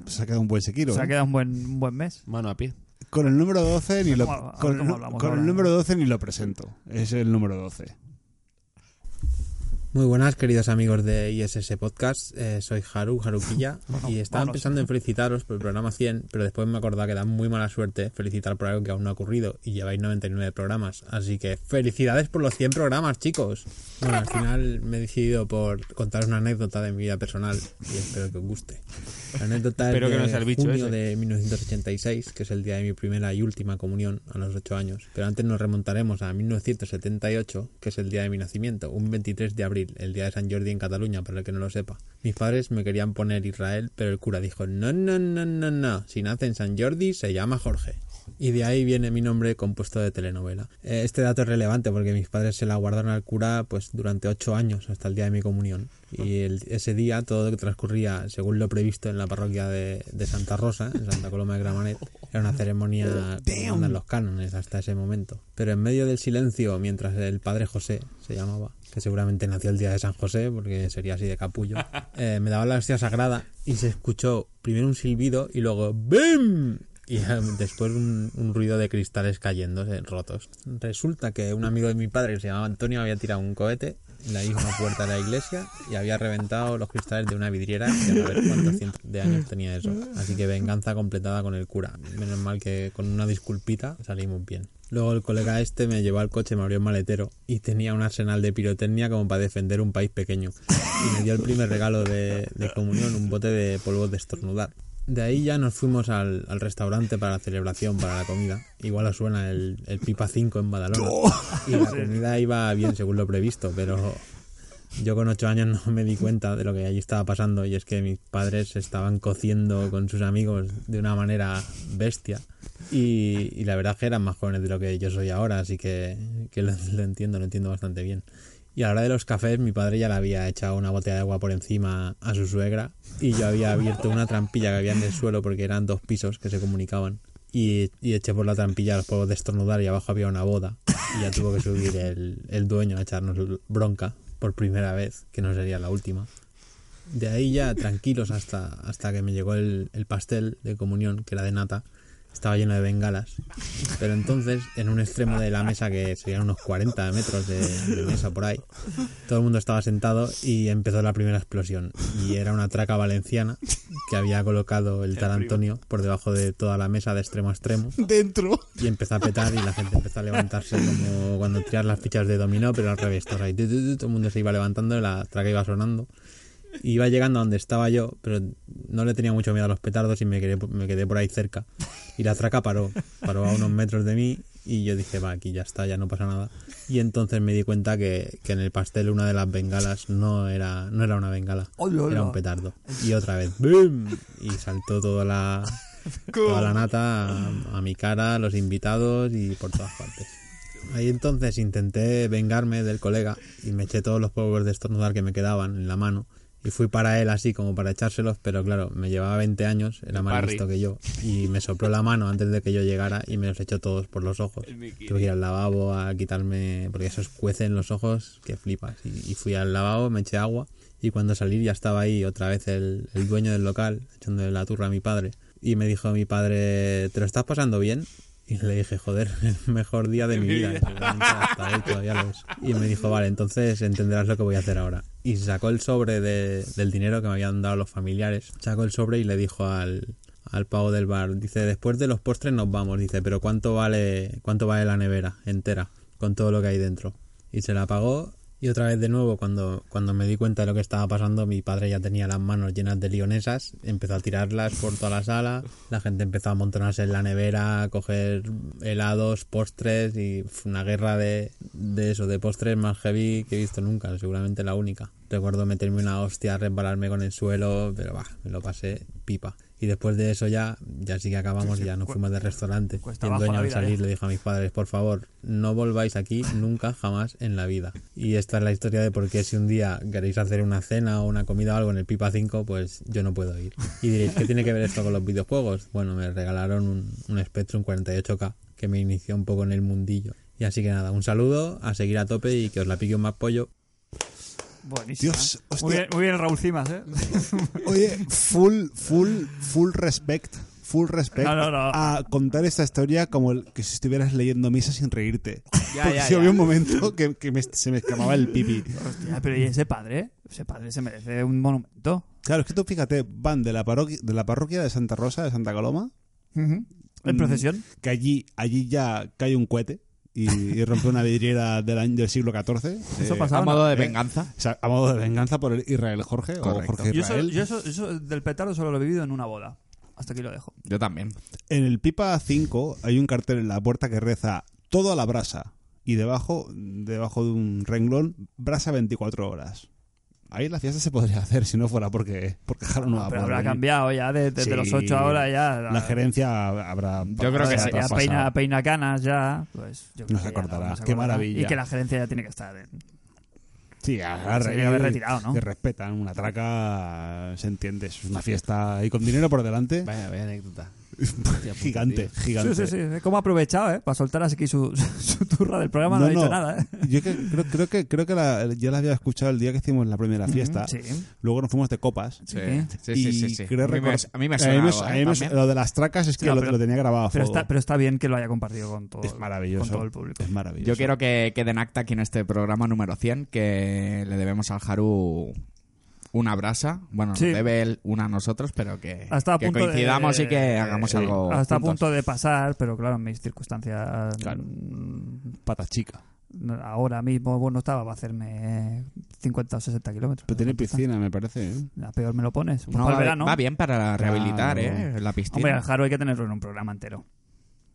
Se ha quedado un buen sequiro. Se ha ¿eh? quedado un buen, un buen mes. Mano a pie. Con el número 12 ni lo, ¿Cómo- a ver con, el con número 12 ni lo presento. Es el número 12. Muy buenas, queridos amigos de ISS Podcast. Eh, soy Haru, Haruquilla, y estaba vámonos. pensando en felicitaros por el programa 100, pero después me acordaba que da muy mala suerte felicitar por algo que aún no ha ocurrido y lleváis 99 programas. Así que felicidades por los 100 programas, chicos. Bueno, al final me he decidido por contaros una anécdota de mi vida personal y espero que os guste. La anécdota es de no junio ese. de 1986, que es el día de mi primera y última comunión a los 8 años. Pero antes nos remontaremos a 1978, que es el día de mi nacimiento, un 23 de abril, el día de San Jordi en Cataluña, para el que no lo sepa. Mis padres me querían poner Israel, pero el cura dijo, no, no, no, no, no, si nace en San Jordi se llama Jorge. Y de ahí viene mi nombre compuesto de telenovela. Eh, Este dato es relevante porque mis padres se la guardaron al cura pues durante ocho años hasta el día de mi comunión. Y el- ese día todo transcurría según lo previsto en la parroquia de, de Santa Rosa, en Santa Coloma de Gramanet. Era una ceremonia como mandan los cánones hasta ese momento. Pero en medio del silencio, mientras el padre José se llamaba, que seguramente nació el día de San José porque sería así de capullo, eh, me daba la hostia sagrada y se escuchó primero un silbido y luego ¡BIM! Y eh, después un, ruido de cristales cayéndose, rotos. Resulta que un amigo de mi padre que se llamaba Antonio había tirado un cohete en la misma puerta de la iglesia y había reventado los cristales de una vidriera que a ver cuántos cientos de años tenía eso. Así que venganza completada con el cura. Menos mal que con una disculpita salimos bien. Luego el colega este me llevó al coche, me abrió el maletero y tenía un arsenal de pirotecnia como para defender un país pequeño. Y me dio el primer regalo de, de comunión, un bote de polvos de estornudar. De ahí ya nos fuimos al, al restaurante para la celebración, para la comida. Igual os suena el, el Pipa 5 en Badalona. Y la comida iba bien según lo previsto, pero yo con ocho años no me di cuenta de lo que allí estaba pasando y es que mis padres estaban cociendo con sus amigos de una manera bestia y, y la verdad es que eran más jóvenes de lo que yo soy ahora, así que, que lo, lo entiendo, lo entiendo bastante bien. Y a la hora de los cafés, mi padre ya le había echado una botella de agua por encima a su suegra y yo había abierto una trampilla que había en el suelo porque eran dos pisos que se comunicaban y, y eché por la trampilla los polvos de estornudar y abajo había una boda y ya tuvo que subir el, el dueño a echarnos bronca por primera vez, que no sería la última. De ahí ya tranquilos hasta, hasta que me llegó el, el pastel de comunión, que era de nata, estaba lleno de bengalas. Pero entonces, en un extremo de la mesa, que serían unos 40 metros de, de mesa por ahí, todo el mundo estaba sentado y empezó la primera explosión. Y era una traca valenciana que había colocado el tal Antonio por debajo de toda la mesa de extremo a extremo. Dentro. Y empezó a petar y la gente empezó a levantarse como cuando tiras las fichas de dominó, pero al revés. Todo, ahí, todo el mundo se iba levantando y la traca iba sonando. Iba llegando a donde estaba yo, pero no le tenía mucho miedo a los petardos y me quedé, me quedé por ahí cerca. Y la traca paró, paró a unos metros de mí y yo dije, va, aquí ya está, ya no pasa nada. Y entonces me di cuenta que, que en el pastel una de las bengalas no era, no era una bengala, era un petardo. Y otra vez, ¡boom! Y saltó toda la, toda la nata a, a mi cara, a los invitados y por todas partes. Ahí entonces intenté vengarme del colega y me eché todos los polvos de estornudar que me quedaban en la mano. Y fui para él así como para echárselos, pero claro, me llevaba 20 años, era más listo que yo. Y me sopló la mano antes de que yo llegara y me los echó todos por los ojos. Tuve que ir al lavabo a quitarme, porque eso cuece en los ojos que flipas. Y, y fui al lavabo, me eché agua y cuando salí ya estaba ahí otra vez el, el dueño del local, echándole la turra a mi padre. Y me dijo mi padre, ¿te lo estás pasando bien? Y le dije, joder, el mejor día de mi vida. Y hasta todavía lo es. Y me dijo, vale, entonces entenderás lo que voy a hacer ahora. Y sacó el sobre de- del dinero que me habían dado los familiares. Sacó el sobre y le dijo al, al pavo del bar, dice, después de los postres nos vamos. Dice, pero ¿cuánto vale, cuánto vale la nevera entera? Con todo lo que hay dentro. Y se la pagó. Y otra vez de nuevo, cuando, cuando me di cuenta de lo que estaba pasando, mi padre ya tenía las manos llenas de lionesas, empezó a tirarlas por toda la sala, la gente empezó a amontonarse en la nevera, a coger helados, postres y una guerra de, de eso, de postres más heavy que he visto nunca, seguramente la única. Recuerdo meterme una hostia, resbalarme con el suelo, pero bah, me lo pasé pipa. Y después de eso ya, ya sí que acabamos Sí, ya nos cu- fuimos del restaurante. Y el dueño al salir le dijo a mis padres, por favor, no volváis aquí nunca jamás en la vida. Y esta es la historia de por qué si un día queréis hacer una cena o una comida o algo en el Pipa 5, pues yo no puedo ir. Y diréis, ¿qué tiene que ver esto con los videojuegos? Bueno, me regalaron un, un Spectrum 48K que me inició un poco en el mundillo. Y así que nada, un saludo, a seguir a tope y que os la pique un más pollo. Buenísimo. Dios, ¿eh? hostia. muy, bien, muy bien, Raúl Cimas, ¿eh? Oye, full, full, full respect, full respect No, no, no. a contar esta historia como el- que si estuvieras leyendo misa sin reírte. Ya, Porque ya, había un momento que, que me- se me escamaba el pipi. Hostia, pero ¿y ese padre? Ese padre se merece un monumento. Claro, es que tú fíjate, van de la parroquia de, la parroquia de Santa Rosa, de Santa Coloma. En mm, procesión. Que allí, allí ya cae un cohete y, y rompe una vidriera del año del siglo XIV. Eso eh, pasaba, A modo de venganza. o sea, a modo de venganza por el Israel Jorge o. Jorge Yo, eso, Israel. yo eso, eso del petardo solo lo he vivido en una boda. Hasta aquí lo dejo. Yo también. En el Pipa 5 hay un cartel en la puerta que reza todo a la brasa y debajo, debajo de un renglón, brasa 24 horas. Ahí la fiesta se podría hacer si no fuera porque, porque Jaro no a Pero habrá venir. cambiado ya de, de- de los Sí, 8 ahora ya. La gerencia habrá. Yo creo que ya, sí. peina, peina canas ya. Pues yo creo No se que ya acordará. no Qué maravilla. Y que la gerencia ya tiene que estar en... Sí, agarra Se haber retirado, ¿no? Que respetan una traca, se entiende. Es una fiesta y con dinero por delante. Vaya, vaya anécdota. Gigante, gigante. Sí, sí, sí. ¿Cómo ha aprovechado, eh? Para soltar así su, su turra del programa. No, ha dicho nada, eh. Yo que, creo, creo que, creo que la, ya la había escuchado el día que hicimos la primera fiesta. sí. Luego nos fuimos de copas. Sí, sí, sí, Y sí, sí. creo A mí me- a mí me suena me- algo, a mí me- También. Lo de las tracas es que No, lo, pero- lo tenía grabado a Pero está, pero está bien que lo haya compartido con todo, Es maravilloso. con todo el público. Es maravilloso. Yo quiero que quede en acta aquí en este programa número 100 que le debemos al Haru una brasa. Bueno, nos Sí. debe él una a nosotros, pero que, Hasta a que punto de- coincidamos y que hagamos Sí. algo. Hasta a punto de pasar, pero claro, en mis circunstancias. Claro. mm, Pata chica. Ahora mismo, bueno, estaba va a hacerme 50 o 60 kilómetros. Pero tiene piscina, me parece. ¿eh? A peor me lo pones. Pues No, para va, el verano. va bien para rehabilitar, Claro. ¿eh? La piscina. Hombre, al Jaro hay que tenerlo en un programa entero.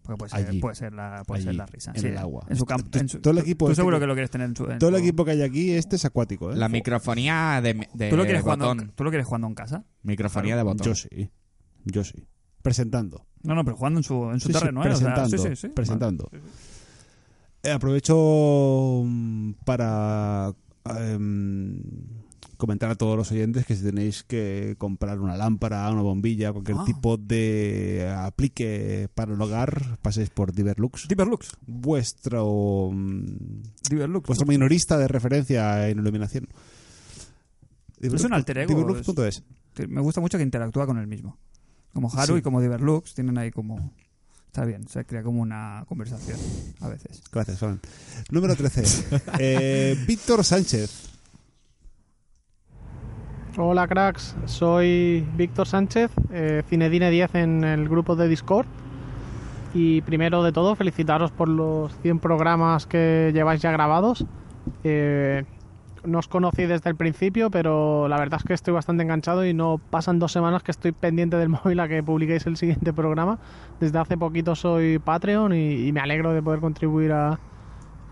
Porque puede ser, Allí. puede ser, la, puede ser Allí, la risa. en sí, el agua. En su campo. T- en su- todo el tú- equipo Tú este seguro que- lo quieres tener en su. en Todo el equipo que hay aquí, este es acuático. ¿eh? La microfonía de, de ¿Tú lo, quieres jugando, botón. ¿Tú lo quieres jugando en casa? Microfonía de botón. Yo sí. Yo sí. Presentando. No, no, pero jugando en su, en su Sí, sí, terreno, ¿eh? O sea, presentando. sí, sí, sí. presentando. Eh, aprovecho mm, para em, comentar a todos los oyentes que si tenéis que comprar una lámpara, una bombilla, cualquier Ah. tipo de aplique para el hogar, paséis por Diverlux. Diverlux. Vuestro, mm, Diverlux. vuestro minorista de referencia en iluminación. Es un alter ego. Diverlux.es. Me gusta mucho que interactúa con el mismo. Como Haru Sí. y como Diverlux tienen ahí como... Está bien, se crea como una conversación a veces. Gracias, Fran. Número 13. Eh, Víctor Sánchez. Hola cracks, soy Víctor Sánchez, eh, Cinedine 10 en el grupo de Discord. Y primero de todo, felicitaros por los 100 programas que lleváis ya grabados. Eh, no os conocí desde el principio, pero la verdad es que estoy bastante enganchado y no pasan dos semanas que estoy pendiente del móvil a que publiquéis el siguiente programa. Desde hace poquito soy Patreon y, me alegro de poder contribuir a,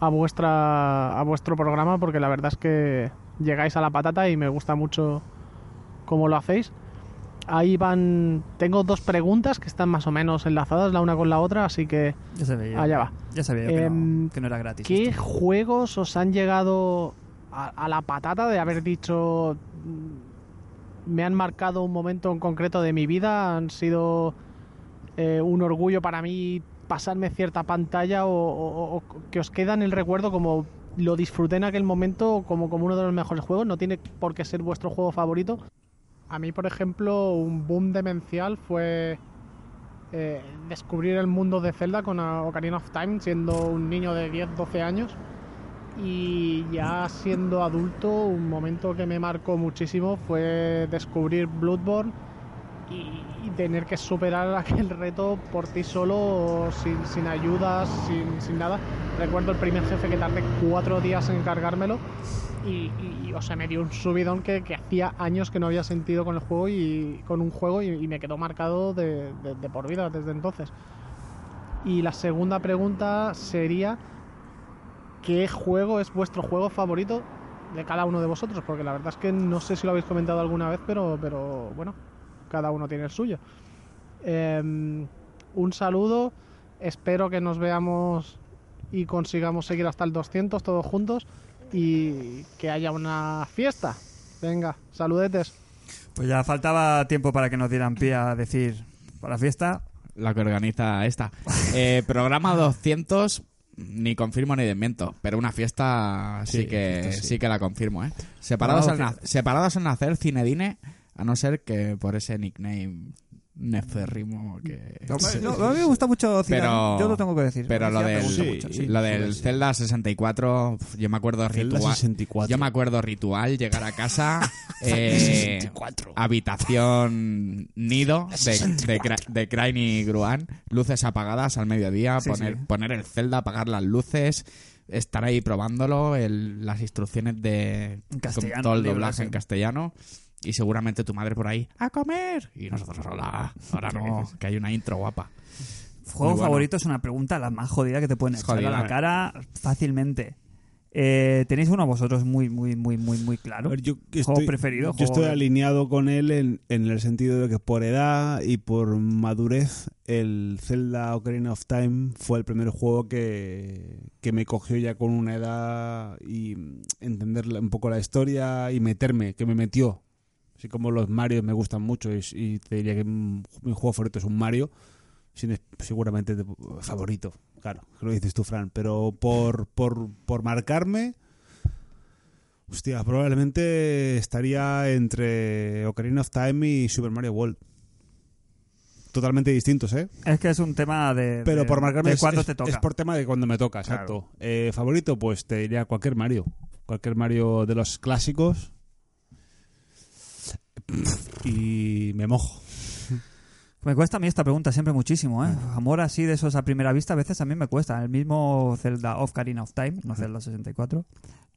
a vuestra a vuestro programa porque la verdad es que llegáis a la patata y me gusta mucho cómo lo hacéis. Ahí van tengo dos preguntas que están más o menos enlazadas la una con la otra, así que Ya sabía allá va. Ya sabía yo que, no, que no era gratis. ¿Qué esto. juegos os han llegado a, a la patata de haber dicho me han marcado un momento en concreto de mi vida? ¿Han sido eh, un orgullo para mí pasarme cierta pantalla o, o- o que os queda en el recuerdo como lo disfruté en aquel momento como, como uno de los mejores juegos? No tiene por qué ser vuestro juego favorito. A mí, por ejemplo, un boom demencial fue eh, descubrir el mundo de Zelda con Ocarina of Time siendo un niño de 10, 12 años y ya siendo adulto un momento que me marcó muchísimo fue descubrir Bloodborne tener que superar aquel reto por ti solo sin, sin ayudas, sin, sin nada. Recuerdo el primer jefe que tardé cuatro días en cargármelo y, o sea, me dio un subidón que, que hacía años que no había sentido con el juego y con un juego y, me quedó marcado de, de- de por vida desde entonces. Y la segunda pregunta sería ¿qué juego es vuestro juego favorito de cada uno de vosotros? Porque la verdad es que no sé si lo habéis comentado alguna vez, pero, pero bueno, cada uno tiene el suyo. Em, un saludo, espero que nos veamos y consigamos seguir hasta el 200 todos juntos y que haya una fiesta. Venga, saludetes. Pues ya faltaba tiempo para que nos dieran pie a decir para la fiesta. La que organiza esta. Eh, programa 200, ni confirmo ni desmiento, pero una fiesta sí, Sí, que fiesta sí. sí que la confirmo, ¿eh? Separados al, na- separados al nacer, Cinedine, a no ser que por ese nickname neférrimo que... No, no, a mí me gusta mucho Zidane, Pero, yo lo tengo que decir. Pero lo del, gusta mucho, sí. lo del Sí, sí. Zelda 64, pf, yo me acuerdo Zelda ritual. 64. Yo me acuerdo ritual, llegar a casa, eh, 64. habitación nido de, de, Cra- de Crane y Gruan, luces apagadas al mediodía, Sí, poner, sí. poner el Zelda, apagar las luces, estar ahí probándolo, el- las instrucciones de En castellano, con todo el doblaje en castellano. Y seguramente tu madre por ahí, ¡a comer! Y nosotros, hola, ahora no, que hay una intro guapa. Juego bueno. favorito es una pregunta la más jodida que te pueden echar a la cara fácilmente. Eh, ¿Tenéis uno vosotros muy, muy, muy, muy, muy claro? Ver, yo ¿Juego estoy- preferido? Yo juego estoy de- alineado con él en, en el sentido de que por edad y por madurez, el Zelda Ocarina of Time fue el primer juego que, que me cogió ya con una edad y entender un poco la historia y meterme, que me metió. Así como los Mario me gustan mucho y, y te diría que mi juego favorito es un Mario, sin seguramente favorito, claro, que lo dices tú, Fran, pero por, por, por marcarme... Hostia, probablemente estaría entre Ocarina of Time y Super Mario World. Totalmente distintos, ¿eh? Es que es un tema de, Pero de- por marcarme de es, cuándo es- te toca. es por tema de cuando me toca, Claro. exacto. Eh, favorito, pues te diría cualquier Mario. Cualquier Mario de los clásicos. Y me mojo. Me cuesta a mí esta pregunta siempre muchísimo, ¿eh? Amor así de esos a primera vista a veces a mí me cuesta. El mismo Zelda Ocarina of Time, no Zelda 64.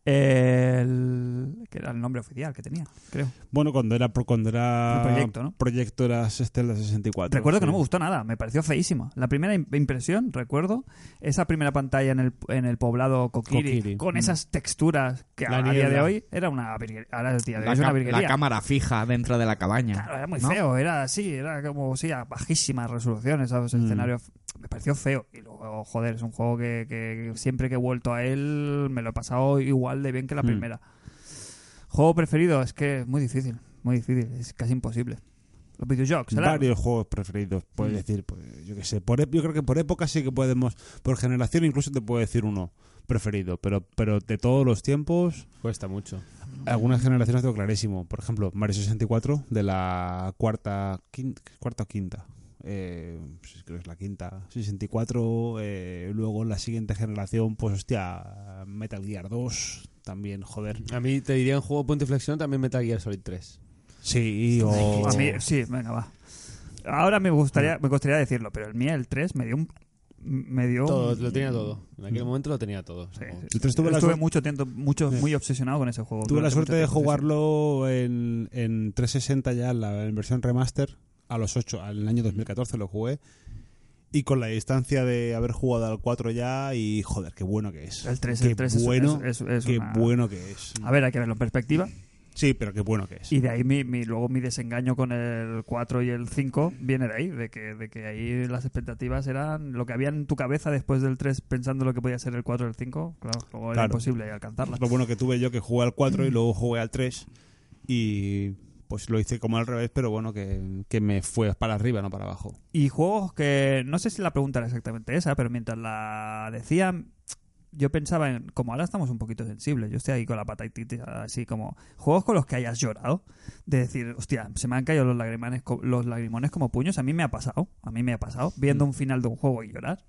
El... que era el nombre oficial que tenía, creo. Bueno, cuando era pro- cuando era El proyecto, ¿no? proyecto era Zelda 64. Recuerdo que sí. no me gustó nada, me pareció feísima. La primera im- impresión, recuerdo, esa primera pantalla en el, en el poblado Kokiri, Kokiri. con Mm. esas texturas que La a, día de hoy era una virguería. Ahora el día de hoy La, es una ca- virguería. la cámara fija dentro de la cabaña. Claro, era muy ¿no? feo, era así, era como, sí, a bajísimas resoluciones, ¿sabes? Mm. escenario f- me pareció feo. Y luego, joder, es un juego que, que siempre que he vuelto a él me lo he pasado igual de bien que la Mm. primera. Juego preferido, es que es muy difícil, muy difícil, es casi imposible. Los videojuegos, ¿será? Varios juegos preferidos, puedes Mm. decir, pues, yo qué sé, por, ep- yo creo que por época sí que podemos, por generación incluso te puedo decir uno preferido, pero pero de todos los tiempos, Cuesta mucho. algunas generaciones tengo clarísimo, por ejemplo, Mario 64 de la cuarta, quin- cuarta o quinta, eh, pues creo que es la quinta, 64. eh, luego en la siguiente generación, pues hostia, Metal Gear 2, también, joder. A mí te diría en juego punto y flexión también Metal Gear Solid 3. Sí, o... A mí, sí, venga, va. Ahora me gustaría, me gustaría decirlo, pero el mío, el 3, me dio un. Me dio. Todo, un- lo tenía todo. En aquel momento lo tenía todo. El 3 tuve la Estuve mucho tiempo, mucho, muy obsesionado con ese juego. Tuve la suerte de sí, sí. jugarlo en, en 360 ya, en la en versión remaster, a los 8, al año 2014 lo jugué. Y con la distancia de haber jugado al 4 ya, y joder, qué bueno que es. El 3, qué el 3 es- bueno, es- es- es qué una- bueno que es. A ver, hay que verlo en perspectiva. Sí, pero qué bueno que es. Y de ahí mi, mi- luego mi desengaño con el 4 y el 5 viene de ahí, de que, de que ahí las expectativas eran lo que había en tu cabeza después del 3 pensando lo que podía ser el 4 y el 5, claro, luego era Claro. imposible alcanzarlas. Lo bueno que tuve yo que jugué al 4 y luego jugué al 3 y pues lo hice como al revés, pero bueno, que, que me fue para arriba, no para abajo. Y juegos que no sé si la pregunta era exactamente esa, pero mientras la decía, yo pensaba en, como ahora estamos un poquito sensibles, yo estoy ahí con la patatitis, así como, juegos con los que hayas llorado, de decir, hostia, se me han caído los lagrimones, los lagrimones como puños, a mí me ha pasado, a mí me ha pasado, viendo un final de un juego y llorar.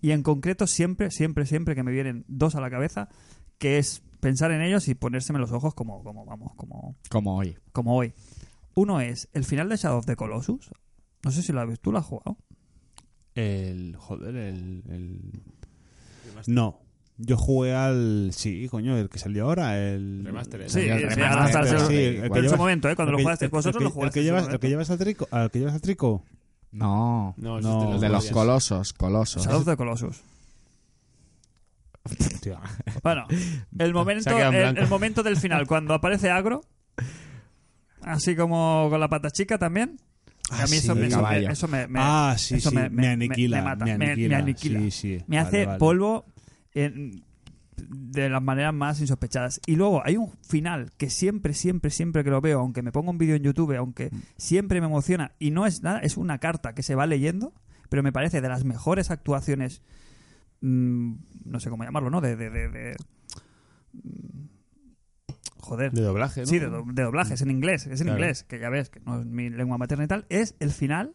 Y en concreto siempre, siempre, siempre que me vienen dos a la cabeza, que es pensar en ellos y ponérseme los ojos como, como vamos, como, Como hoy. como hoy. Uno es el final de Shadow of the Colossus. No sé si lo has visto, ¿tú lo has jugado? El. Joder, el. el- No. Yo jugué al. Sí, coño, el que salió ahora. El. Remaster, ¿eh? Sí, el sí, remaster, hasta el- sí, en que su llevas- momento, ¿eh? Cuando lo jugaste vosotros, lo jugaste El que llevas, el momento. que llevas al trico. ¿Al que llevas al trico? No, No, No, ese el de los colosos, colosos. Shadow of the Colossus. Bueno, el momento, el, momento del final, cuando aparece Agro, así como con la pata chica también. Ah, a mí eso, sí, eso, me, caballo. eso me- me- Ah, sí, eso sí, me aniquila, me aniquila. Me hace vale. polvo en- de las maneras más insospechadas. Y luego hay un final que siempre, siempre, siempre que lo veo, aunque me ponga un vídeo en YouTube, aunque siempre me emociona, y no es nada, es una carta que se va leyendo, pero me parece de las mejores actuaciones, mm, no sé cómo llamarlo, ¿no? De... de, de- de- mm, joder. De doblaje, ¿no? Sí, de, do- de doblajes en inglés, es en Claro. inglés, que ya ves que no es mi lengua materna y tal, es el final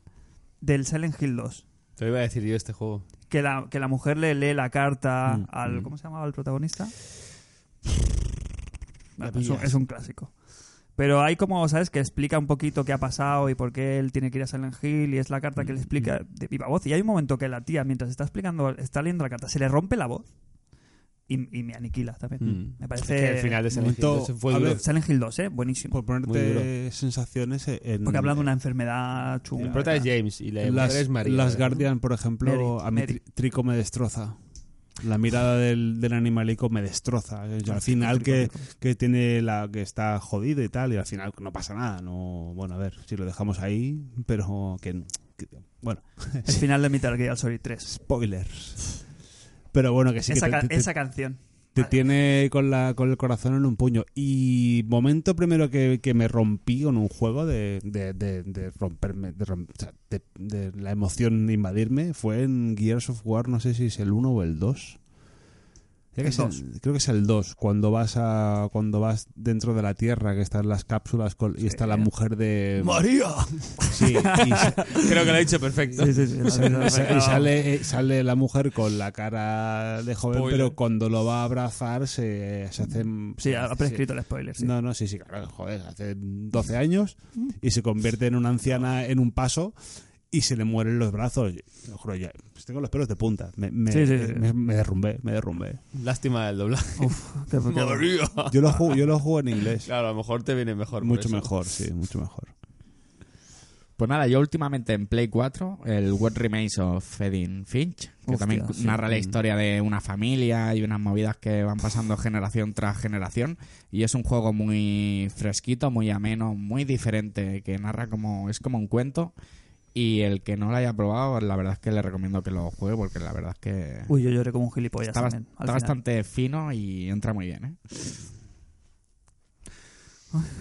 del Silent Hill 2. Te lo iba a decir yo este juego. Que la, que la mujer le lee la carta Mm, al... mm. ¿Cómo se llamaba el protagonista? Bueno, es, un, es un clásico. Pero hay como, ¿sabes? Que explica un poquito qué ha pasado y por qué él tiene que ir a Silent Hill y es la carta que le explica Mm. de viva voz. Y hay un momento que la tía, mientras está explicando, está leyendo la carta, se le rompe la voz y, y me aniquila también. Mm. Me parece... Es que el final de Silent Hill Momento- 2 fue a duro. ver, Silent Hill 2, ¿eh? Buenísimo. Por Muy ponerte sensaciones en. Porque hablan de una enfermedad El chunga. prota es James y la las, mujer es María. las ¿eh? Guardian, por ejemplo, Merit, a mí Merit. Trico me destroza. La mirada del, del animalico me destroza. Al final que, que tiene la que está jodido y tal, y al final no pasa nada. No, bueno, a ver, si lo dejamos ahí, pero que, que- bueno, El final de Metal Gear Solid 3. spoilers. Pero bueno, que sí esa, que te- ca- te- esa canción. Te tiene con, la, con el corazón en un puño. Y momento primero que, que me rompí con un juego de, de, de, romperme, de, rom- o sea, de- la emoción invadirme fue en Gears of War, no sé si es el 1 o el 2. Creo que, es el- 2. creo que es el 2, cuando vas a cuando vas dentro de la Tierra, que están las cápsulas con- y está la mujer de... ¡María! Sí, y Creo que lo ha dicho perfecto. Sí, sí, sí. y sa- y sale, eh, sale la mujer con la cara de joven, Spoiler. pero cuando lo va a abrazar se, se hace... Sí, ha prescrito el spoiler. No, no, sí, sí, claro, joder, hace 12 años y se convierte en una anciana en un paso y se le mueren los brazos. Lo juro, ya, pues tengo los pelos de punta. Me, me, Sí, sí, sí. me- me derrumbé, me derrumbé. Lástima del doblaje. Qué- qué- María. Yo lo juego, yo lo juego en inglés. Claro, a lo mejor te viene mejor. mucho mejor, sí, mucho mejor. Pues nada, yo últimamente en Play 4, el What Remains of Edith Finch, que Hostia, también sí. narra la historia de una familia y unas movidas que van pasando generación tras generación. Y es un juego muy fresquito, muy ameno, muy diferente, que narra como. es como un cuento. Y el que no lo haya probado, la verdad es que le recomiendo que lo juegue porque la verdad es que. Uy, yo lloré como un gilipollas está, también. al está final. bastante fino y entra muy bien, ¿eh?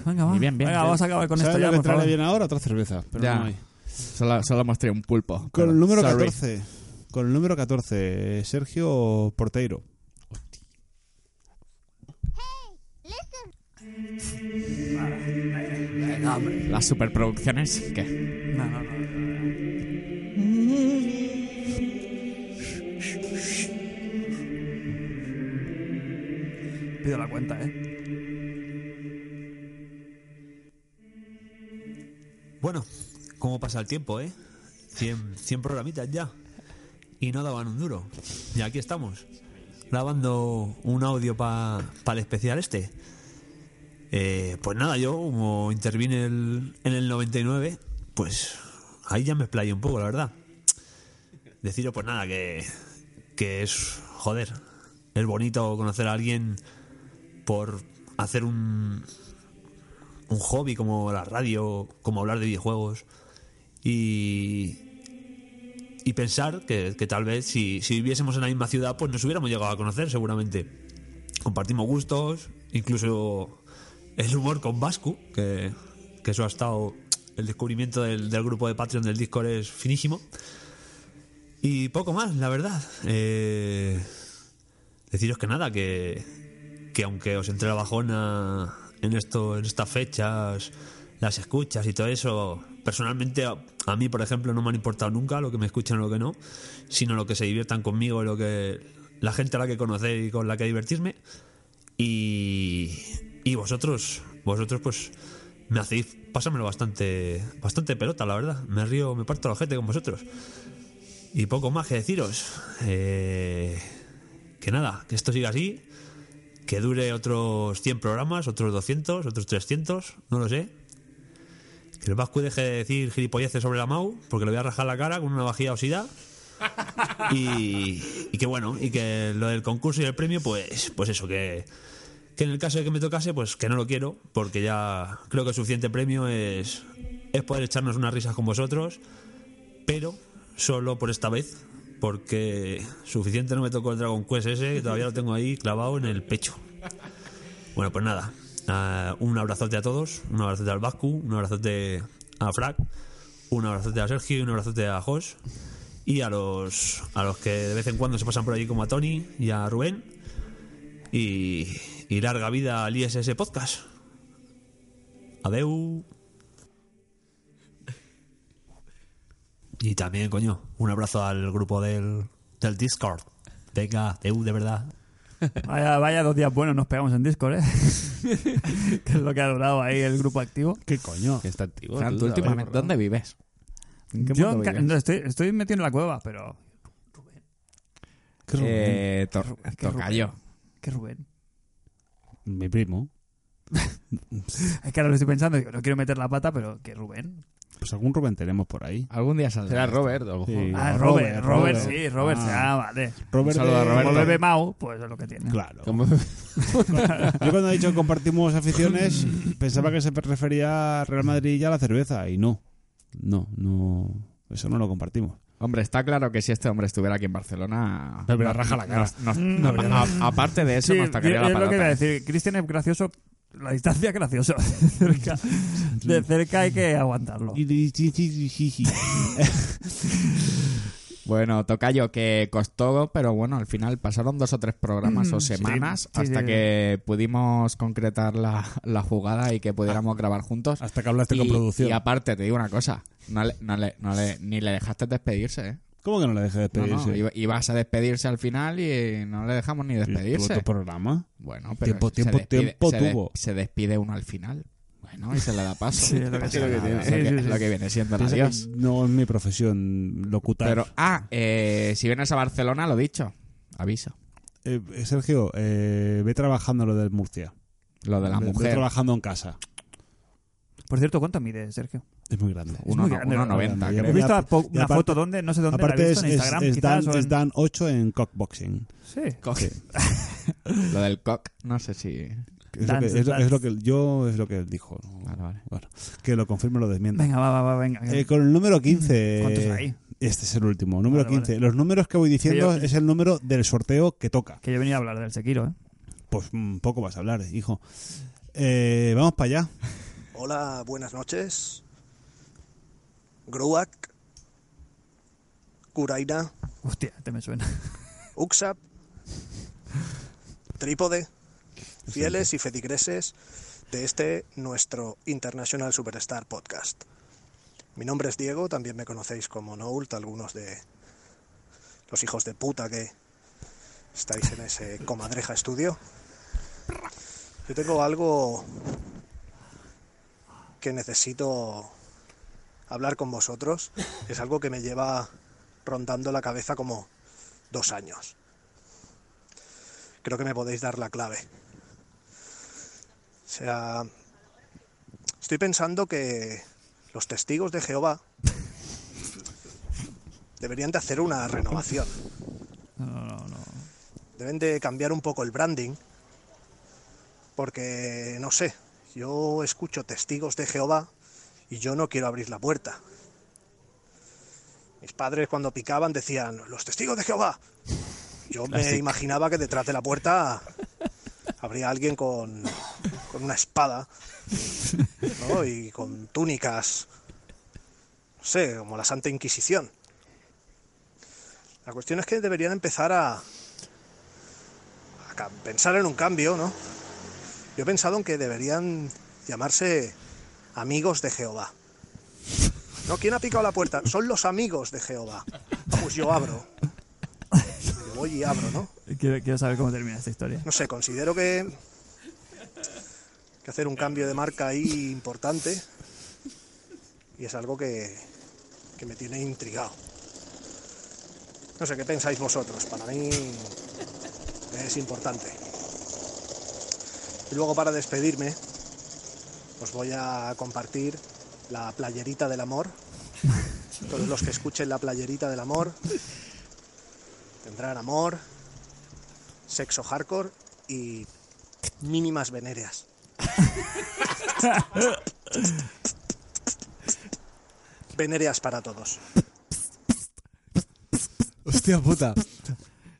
Venga, va. Y bien, bien, Venga, bien. vamos a acabar con ¿Sabes esto ya, por favor. bien ahora? Otra cerveza, pero Ya. no hay. Solo, solo mostré un pulpo. Con el número sorry. 14. Con el número 14, Sergio Porteiro. Las superproducciones, ¿qué? No, no, no. Pido la cuenta, ¿eh? Bueno, ¿cómo pasa el tiempo, eh? 100, 100 programitas ya. Y no daban un duro. Y aquí estamos, grabando un audio para pa el especial este. Eh, pues nada, yo como intervine el, en el 99, pues ahí ya me explayé un poco, la verdad. Deciros pues nada, que, que es, joder, es bonito conocer a alguien por hacer un, un hobby como la radio, como hablar de videojuegos y, y pensar que, que tal vez si, si viviésemos en la misma ciudad pues nos hubiéramos llegado a conocer seguramente. Compartimos gustos, incluso el humor con Vascu, que, que eso ha estado, el descubrimiento del, del grupo de Patreon del Discord es finísimo. Y poco más, la verdad. Eh, deciros que nada, que, que aunque os entre la bajona en esto, en estas fechas, las escuchas y todo eso, personalmente a, mí, por ejemplo, no me han importado nunca lo que me escuchan o lo que no, sino lo que se diviertan conmigo y lo que la gente a la que conocéis y con la que divertirme. Y, y vosotros, vosotros pues me hacéis pasármelo bastante, bastante pelota, la verdad. Me río, me parto la gente con vosotros. Y poco más que deciros. Eh, que nada, que esto siga así. Que dure otros 100 programas, otros 200, otros 300, no lo sé. Que el Vasco deje de decir gilipolleces sobre la Mau, porque le voy a rajar la cara con una vajilla oxida. Y, y que bueno, y que lo del concurso y el premio, pues, pues eso, que, que en el caso de que me tocase, pues que no lo quiero, porque ya creo que el suficiente premio es, es poder echarnos unas risas con vosotros, pero solo por esta vez, porque suficiente no me tocó el Dragon Quest ese, que todavía lo tengo ahí clavado en el pecho. Bueno, pues nada, ah, un abrazote a todos, un abrazote al Vascu, un abrazote a Frac, un abrazote a Sergio un abrazote a Jos. Y a los, a los que de vez en cuando se pasan por allí como a Tony y a Rubén. Y, y larga vida al ISS Podcast. Adeu. Y también, coño, un abrazo al grupo del, del Discord. Venga, adeu, de verdad. Vaya, vaya dos días buenos nos pegamos en Discord, ¿eh? que es lo que ha durado ahí el grupo activo. ¿Qué coño? Que está activo. Fran, ¿tú últimamente dónde vives? ¿En qué Yo vives? no, estoy, estoy metido en la cueva, pero... ¿Qué Rubén? Eh, tor- ¿Qué tocayo. Rubén? ¿Qué Rubén? Mi primo. Es que ahora lo estoy pensando, digo, no quiero meter la pata, pero ¿qué Rubén? Pues algún Rubén tenemos por ahí. Algún día saldrá. Será. Robert, a lo mejor. Sí. Ah, Robert, Robert, Robert, Robert. sí, Robert, Ah. ah, vale. Robert de- Roberto. Como bebe Mau, pues es lo que tiene. Claro. Como- Yo cuando he dicho que compartimos aficiones, pensaba que se refería a Real Madrid y a la cerveza. Y no. No, no. Eso no lo compartimos. Hombre, está claro que si este hombre estuviera aquí en Barcelona... Me habría rajado la cara. Mm, aparte de eso, Sí, nos tacaría es la lo que iba a palata. decir. Cristian es gracioso, la distancia es gracioso. De cerca, de cerca hay que aguantarlo. Bueno, Tocayo, que costó, pero bueno, al final pasaron dos o tres programas Mm, o sí, semanas sí, hasta sí. que pudimos concretar la, la jugada y que pudiéramos grabar juntos. Hasta que hablaste con producción. Y aparte, te digo una cosa, no le, no le, no le- ni le dejaste despedirse, ¿eh? ¿Cómo que no le dejé No, despedirse? no, iba- ibas a despedirse al final y no le dejamos ni ¿Tuvo despedirse. otro programa? Bueno, pero Tiempo, se tiempo, despide- tiempo se de- tuvo. se despide uno al final. Bueno, y se le da paso. Sí, es lo que es lo es lo viene siendo el adiós. no es mi profesión locutar. Pero, ah, eh, si vienes a Barcelona, lo dicho, aviso. Eh, eh, Sergio, eh, ve trabajando lo del Murcia. Lo de la Ve- ve mujer. trabajando en casa. Por cierto, ¿cuánto mide, Sergio? Es muy grande. Uno, muy no- grande, uno ¿verdad? 90, Y creo. He visto aparte- po- una aparte- foto, ¿dónde? No sé dónde la he Aparte visto, es, en es- Instagram, es quizás, Dan, es en- Dan 8 en cockboxing. Sí. Sí. Lo del cock, no sé si... Es lo, que, Dance, es, lo, dance. es lo que yo es lo que él dijo. Vale, vale. Bueno, que lo confirme o lo desmienta. Venga, va, va, va, venga. Eh, con el número 15. ¿Cuántos hay? Este es el último, número Vale, 15. Los números que voy diciendo Que yo- es el número del sorteo que toca. Que yo venía a hablar del Sekiro, ¿eh? Pues un poco vas a hablar, hijo. Eh, vamos para allá. Hola, buenas noches. Gruak, Kuraina, Hostia, te me suena. Uxap, Trípode, fieles y feligreses de este nuestro International Superstar Podcast. Mi nombre es Diego, también me conocéis como Noult, algunos de los hijos de puta que estáis en ese comadreja estudio. Yo tengo algo que necesito hablar con vosotros. Es algo que me lleva rondando la cabeza como dos años. Creo que me podéis dar la clave. O sea, estoy pensando que los testigos de Jehová deberían de hacer una renovación. No, no, no. Deben de cambiar un poco el branding. Porque, no sé, yo escucho testigos de Jehová y yo no quiero abrir la puerta. Mis padres cuando picaban decían, los testigos de Jehová. Yo me imaginaba que detrás de la puerta habría alguien con, con una espada ¿no? y con túnicas, no sé, como la Santa Inquisición. La cuestión es que deberían empezar a, a pensar en un cambio, ¿no? Yo he pensado en que deberían llamarse amigos de Jehová. ¿No? ¿Quién ha picado la puerta? Son los amigos de Jehová. Pues yo abro. Yo voy y abro, ¿no? Quiero, quiero saber cómo termina esta historia. No sé, considero que que hacer un cambio de marca ahí importante y es algo que, que me tiene intrigado. No sé qué pensáis vosotros, para mí es importante. Y luego para despedirme os voy a compartir la playerita del amor. Todos los que escuchen la playerita del amor tendrán amor, sexo hardcore y mínimas venéreas. Venéreas para todos. Hostia puta.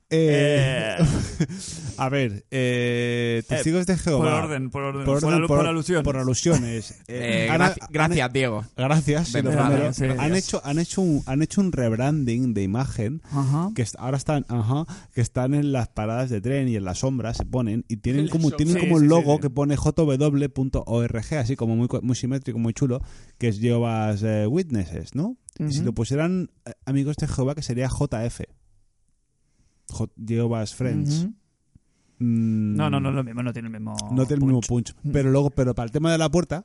Eh, a ver, eh, testigos de Jehová. por orden, por orden, por alu- por alusiones. por alusiones. Eh, han- han- gracias, Diego. Gracias. sí, primero. sí, han gracias. hecho, han hecho un, han hecho un rebranding de imagen Ajá. que ahora están, ajá, que están en las paradas de tren y en las sombras se ponen y tienen En como tienen como Sí, un logo sí. que pone jw.org así como muy co- muy simétrico, muy chulo, que es Jehovah's eh, Witnesses, ¿no? Y si lo pusieran eh, amigos de Jehová que sería JF. J- Jehovah's Friends. Mm, No, no, no es lo mismo, no tiene el mismo. no tiene el mismo punch. Mm. Pero luego, pero para el tema de la puerta,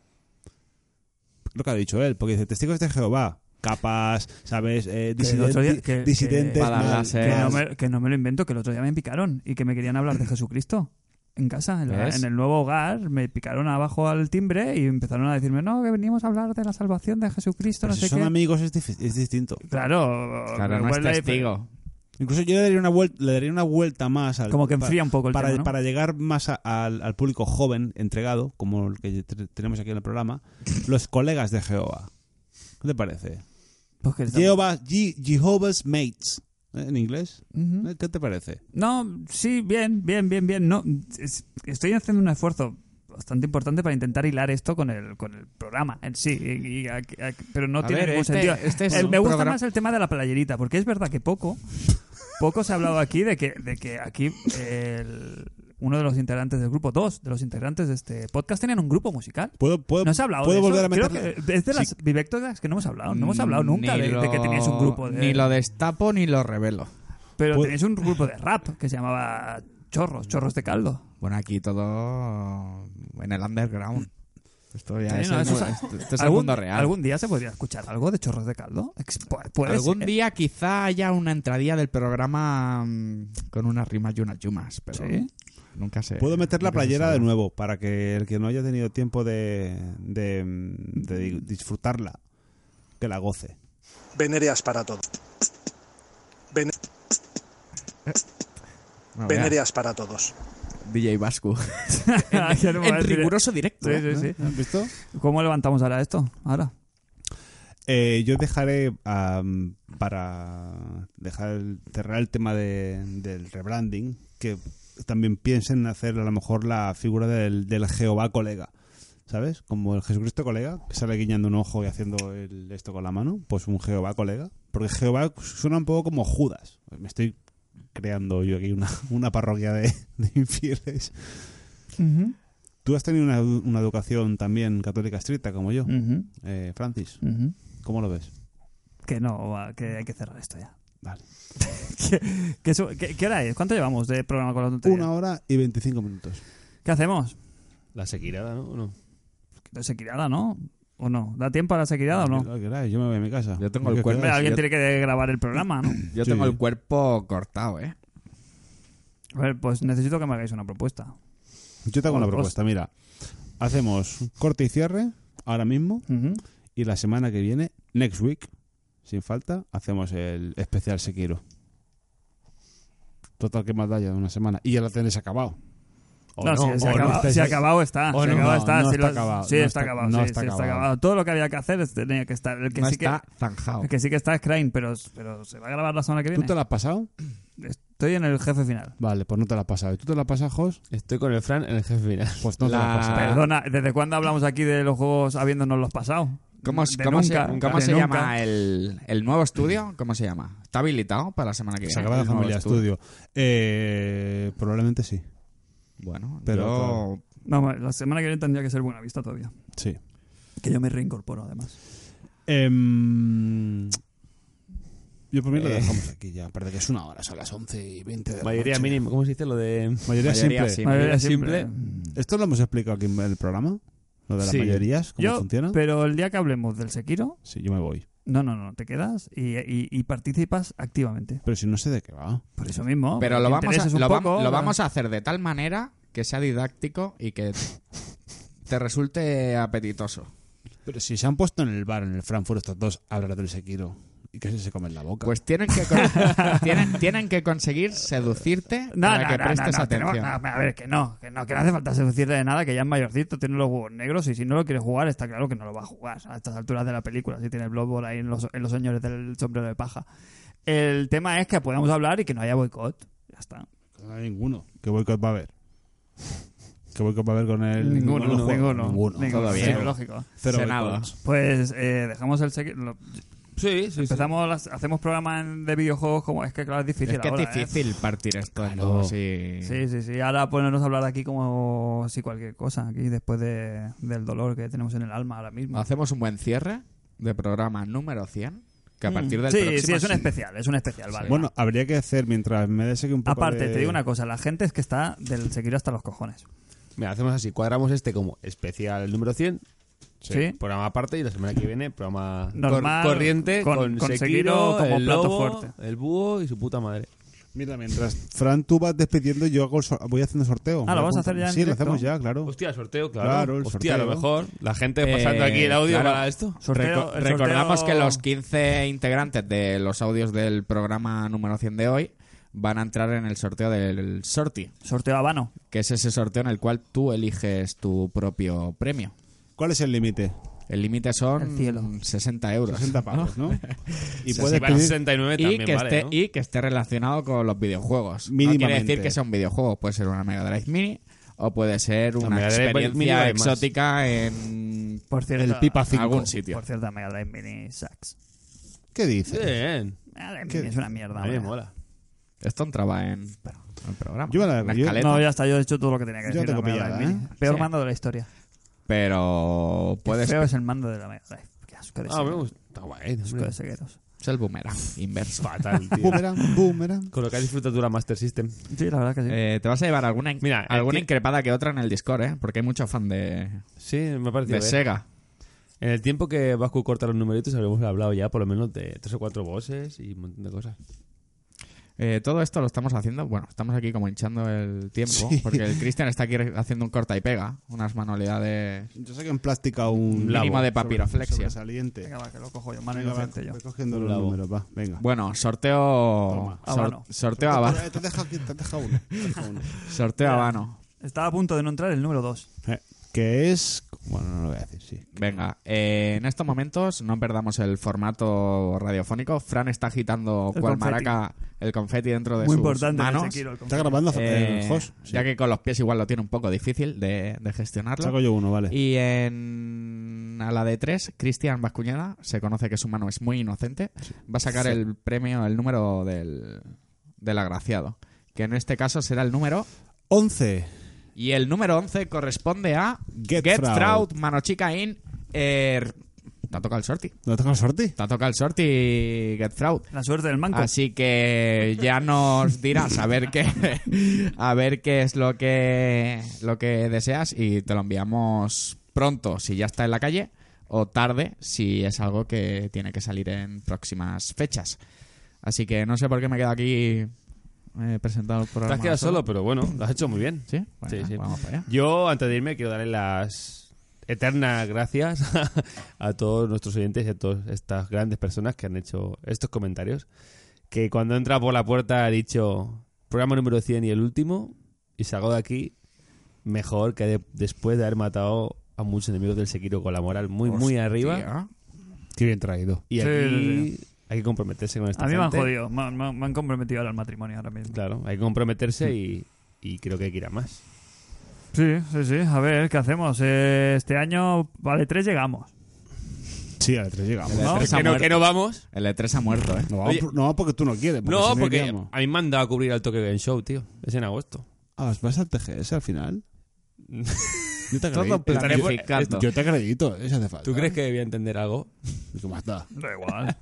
lo que ha dicho él, porque dice testigos de Jehová, capas, ¿sabes? Eh, día- que- disidentes, que- mal, que no me, que no me lo invento, que el otro día me picaron y que me querían hablar de Jesucristo. En casa, en, la- ¿Ves? en el nuevo hogar, me picaron abajo al timbre y empezaron a decirme, no, que venimos a hablar de la salvación de Jesucristo, Pero no si sé son qué. amigos es, es distinto. Claro, Claro, no es testigo. Incluso yo le daría una vuelta, le daría una vuelta más al, Como que enfría un poco el para, tema, ¿no? para llegar más a- al, al público joven, entregado, como el que te- tenemos aquí en el programa, los colegas de Jehová. ¿Qué te parece? Pues Jehová, Je- Jehovah's Mates, ¿eh? en inglés. ¿Eh? ¿Qué te parece? No, sí, bien, bien, bien, bien. No, es- estoy haciendo un esfuerzo bastante importante para intentar hilar esto con el, con el programa en sí. y- aquí- pero no A tiene ver, ningún este- sentido. este es El- un me gusta programa- más el tema de la playerita, porque es verdad que poco, poco se ha hablado aquí de que, de que aquí el- uno de los integrantes del grupo, dos de los integrantes de este podcast tenían un grupo musical. ¿Puedo, puedo, no se ha hablado ¿puedo de eso. volver a Creo meterle? que es de las Sí. vivectoras que no hemos hablado. No hemos hablado nunca de, de que teníais un grupo de... Ni lo destapo ni lo revelo. Pero Puedo- tenéis un grupo de rap que se llamaba Chorros, Chorros de Caldo. Bueno, aquí todo en el underground. Esto ya Sí, es, no, el, eso mu- es- esto- esto es el ¿Algún, mundo real. ¿Algún día se podría escuchar algo de Chorros de Caldo? Algún ser. día quizá haya una entradilla del programa mm, con unas rimas y unas yumas, pero Sí. nunca se... Puedo meter la playera de nuevo para que el que no haya tenido tiempo de, de, de disfrutarla, que la goce. Venéreas para todos. Ven- No, vea, Venéreas para todos. DJ Vasco. En riguroso directo. Sí, ¿eh? sí, sí. ¿Has visto? ¿Cómo levantamos ahora esto? Ahora. Eh, yo dejaré para dejar cerrar el tema de- del rebranding que también piensen en hacer a lo mejor la figura del, del Jehová colega. ¿Sabes? Como el Jesucristo colega, que sale guiñando un ojo y haciendo el- esto con la mano, pues un Jehová colega. Porque Jehová suena un poco como Judas. Me estoy creando yo aquí una, una parroquia de, de infieles. Tú has tenido una, una educación también católica estricta como yo, eh, Francis. ¿Cómo lo ves? Que no, que hay que cerrar esto ya. Vale. ¿Qué, qué, eso- qué- qué hora es? ¿Cuánto llevamos de programa con la tontería? Una hora y 25 minutos. ¿Qué hacemos? La sequirada, ¿no? ¿O no? ¿De sequirada, no? ¿O no? ¿Da tiempo a la sequirada o no? Yo me voy a mi casa. Yo tengo el ¿Qué cuerpo-? Alguien yo- tiene que grabar el programa, ¿no? Yo Sí. tengo el cuerpo cortado, ¿eh? A ver, pues necesito que me hagáis una propuesta. Yo tengo una propuesta, mira. Hacemos corte y cierre ahora mismo y la semana que viene, next week, sin falta, hacemos el especial Sekiro. Total que más da ya de una semana. Y ya lo tenéis acabado. O No, si, se o ha acabado, está. o si no, acabado no, está. no si está lo- acabado, Sí, no está está- acabado. no sí, está sí, está acabado. acabado. Todo lo que había que hacer tenía que estar. El que No sí que, está zanjado. el que sí que está es Crane, pero, pero se va a grabar la semana que ¿Tú viene. te la has pasado? Estoy en el jefe final. Vale, pues no te la has pasado. ¿Y tú te la pasas, Jos? Estoy con el Fran en el jefe final. Pues no te la La- has pasado. Perdona, ¿desde cuándo hablamos aquí de los juegos habiéndonos los pasado? ¿Cómo, De cómo nunca, se, cómo se llama el, el nuevo estudio? ¿Cómo se llama? ¿Está habilitado para la semana que viene? Sagrada el nuevo Familia Estudio. Eh, probablemente sí. Bueno, Pero, yo- No, la semana que viene tendría que ser buena vista todavía. Sí. Que yo me reincorporo, además. Em, yo por mí lo Eh. dejamos aquí ya. Aparte que es una hora, son las 11 y 20 de la Mayoría noche. mínima, ¿cómo se dice lo de...? Mayoría, Mayoría simple. simple. Mayoría simple. simple. ¿Esto lo hemos explicado aquí en el programa? Lo de las Sí. mayorías, cómo Yo, funciona. pero el día que hablemos del Sekiro, Sí, yo me voy. No, no, no, te quedas y, y- y participas activamente. Pero si no sé de qué va. Por eso mismo. Pero lo vamos, a, lo, lo vamos a hacer de tal manera que sea didáctico y que te resulte apetitoso. Pero si se han puesto en el bar, en el Frankfurt, estos dos, a hablar del Sekiro. Y que se comen la boca. Pues tienen que, con- tienen, tienen que conseguir seducirte No, para no, que no, prestes no, no, tenemos- atención. no, a ver, que no, que no, que no hace falta seducirte de nada, que ya es mayorcito, tiene los huevos negros y si no lo quiere jugar, está claro que no lo va a jugar a estas alturas de la película, si tiene el Bloodborne ahí en los, en los señores del sombrero de paja. El tema es que podamos hablar y que no haya boicot. Ya está. No hay ninguno. ¿Qué boicot va a haber? ¿Qué boicot va a haber con el Ninguno, ninguno, Ninguno. ninguno, Todo sí, lógico. Cero. Pues eh, dejamos el lo- Sí, sí, Empezamos, las- hacemos programas en- de videojuegos como es que claro es difícil. Es que ahora, es ¿eh? difícil partir esto en Claro. dos y... Sí, sí, sí. Ahora ponernos a hablar aquí como si cualquier cosa, aquí después de, del dolor que tenemos en el alma ahora mismo. Hacemos un buen cierre de programa número 100, que a partir del Mm. sí, próximo... sí, es un especial, es un especial, vale. Bueno, habría que hacer mientras me des aquí un poco Aparte, de- te digo una cosa, la gente es que está del Sekiro hasta los cojones. Mira, hacemos así, cuadramos este como especial número 100, Sí. programa aparte y la semana que viene programa Normal, cor- corriente con- con, con Sekiro, Sekiro como el plato lobo, fuerte. el búho y su puta madre. Mira, mientras Fran tú vas despidiendo, yo hago el sor- voy haciendo sorteo. Ah, ¿lo vamos a hacer ya en Sí, lo hacemos ya, claro. Hostia, sorteo, claro. Claro, el Hostia, a lo mejor la gente pasando Eh, aquí el audio claro. para esto. Sorteo- Reco- el recordamos sorteo- que los 15 integrantes de los audios del programa número 100 de hoy van a entrar en el sorteo del Sorti, Sorteo habano. que es ese sorteo en el cual tú eliges tu propio premio. ¿Cuál es el límite? El límite son El cielo. 60 euros. 60 pavos, ¿no? Y Si puedes van a pedir... 69 y, también que vale, esté, ¿no? y que esté relacionado con los videojuegos. No quiere decir que sea un videojuego, puede ser una Mega Drive Mini o puede ser una Mega Drive Mini experiencia exótica en Por cierto, el Pipa 5. algún sitio. Por cierto, Mega Drive Mini Sax. ¿Qué dices? Bien. Mega Drive ¿Qué? Mini es una mierda. A mí me mola. Esto entraba en, en el programa. Yo la- yo-. No, ya está, yo he hecho todo lo que tenía que Yo decir. tengo pillada, Drive Mini. ¿eh? Peor Sí. mando de la historia. Pero Qué puedes feo es el mando de la Mega Drive. Qué asco de Ah, me gusta. Está guay. Asco hombre. de segueros. es el boomerang inverso. Fatal, tío. Boomerang, boomerang. Con lo que has disfrutado tú la Master System. Sí, la verdad que sí. Eh, te vas a llevar alguna, in- Mira, alguna ti- increpada que otra en el Discord, ¿eh? Porque hay mucho fan de, Sí, me parece. de Sega. En el tiempo que Vasco corta los numeritos habremos hablado ya por lo menos de tres o cuatro bosses y un montón de cosas. Eh, todo esto lo estamos haciendo, bueno, estamos aquí como hinchando el tiempo, Sí. porque el Cristian está aquí haciendo un corta y pega, unas manualidades Yo sé que en plástica un Mínimo labo de papiroflexia. sobre- sobresaliente. Venga, va, que lo cojo yo. Mano Venga, va, inocente yo. ve cogiendo los números, va, venga. Bueno, sorteo. Toma. sor- Habano. sorteo habano. Te has dejado aquí, te has dejado uno. te has dejado uno. Sorteo habano. Estaba a punto de no entrar el número 2. Eh, que es... Bueno, no lo voy a decir, sí. Venga, eh, en estos momentos no perdamos el formato radiofónico. Fran está agitando El cual confeti. maraca el confeti dentro de Muy sus importante el manos. El Está confeti. grabando Eh, el host. Ya que con los pies igual lo tiene un poco difícil de, de gestionarlo. Saco yo uno, vale. Y en a la de 3, Cristian Bascuñeda, se conoce que su mano es muy inocente, va a sacar Sí. el premio, el número del, del agraciado, que en este caso será el número 11. Y el número 11 corresponde a Get Get Fraud. Fraud, Mano Chica in Er- Te ha tocado el sorti. ¿No toca el sorti? Te ha tocado el sorti, Get Fraud. La suerte del manco. Así que ya nos dirás a ver qué a ver qué es lo que lo que deseas y te lo enviamos pronto si ya está en la calle o tarde si es algo que tiene que salir en próximas fechas. Así que no sé por qué me quedo aquí eh, presentando el Te programa. has quedado solo, pero bueno, lo has hecho muy bien. ¿Sí? sí, Venga, sí. vamos para allá. Yo, antes de irme, quiero darle las eternas gracias a todos nuestros oyentes y a todas estas grandes personas que han hecho estos comentarios. Que cuando entra por la puerta ha dicho programa número 100 y el último, y salgo de aquí mejor que de- después de haber matado a muchos enemigos del Sekiro con la moral muy, muy Hostia. arriba. Qué bien traído. Y Sí, aquí sí, hay que comprometerse con esta A mí me han gente. jodido. Me, han- me han- me han comprometido ahora al matrimonio ahora mismo. Claro, hay que comprometerse y, y creo que hay que ir a más. Sí, sí, sí. A ver, ¿qué hacemos? Eh, este año, vale, tres llegamos. Sí, a E3 llegamos. El ¿No? E3 ha Que no- muerto. que no vamos. El E3 ha muerto, ¿eh? No, Oye. por- no, porque tú no quieres. Porque no, si porque iríamos. a mí me han dado a cubrir al Tokyo Game Show, tío. Es en agosto. Ah, ¿vas al TGS al final? Yo te Todo acredito. planificado. Yo te acredito, si hace falta. ¿Tú crees que debía entender algo? ¿Y ¿Qué más da? Da igual.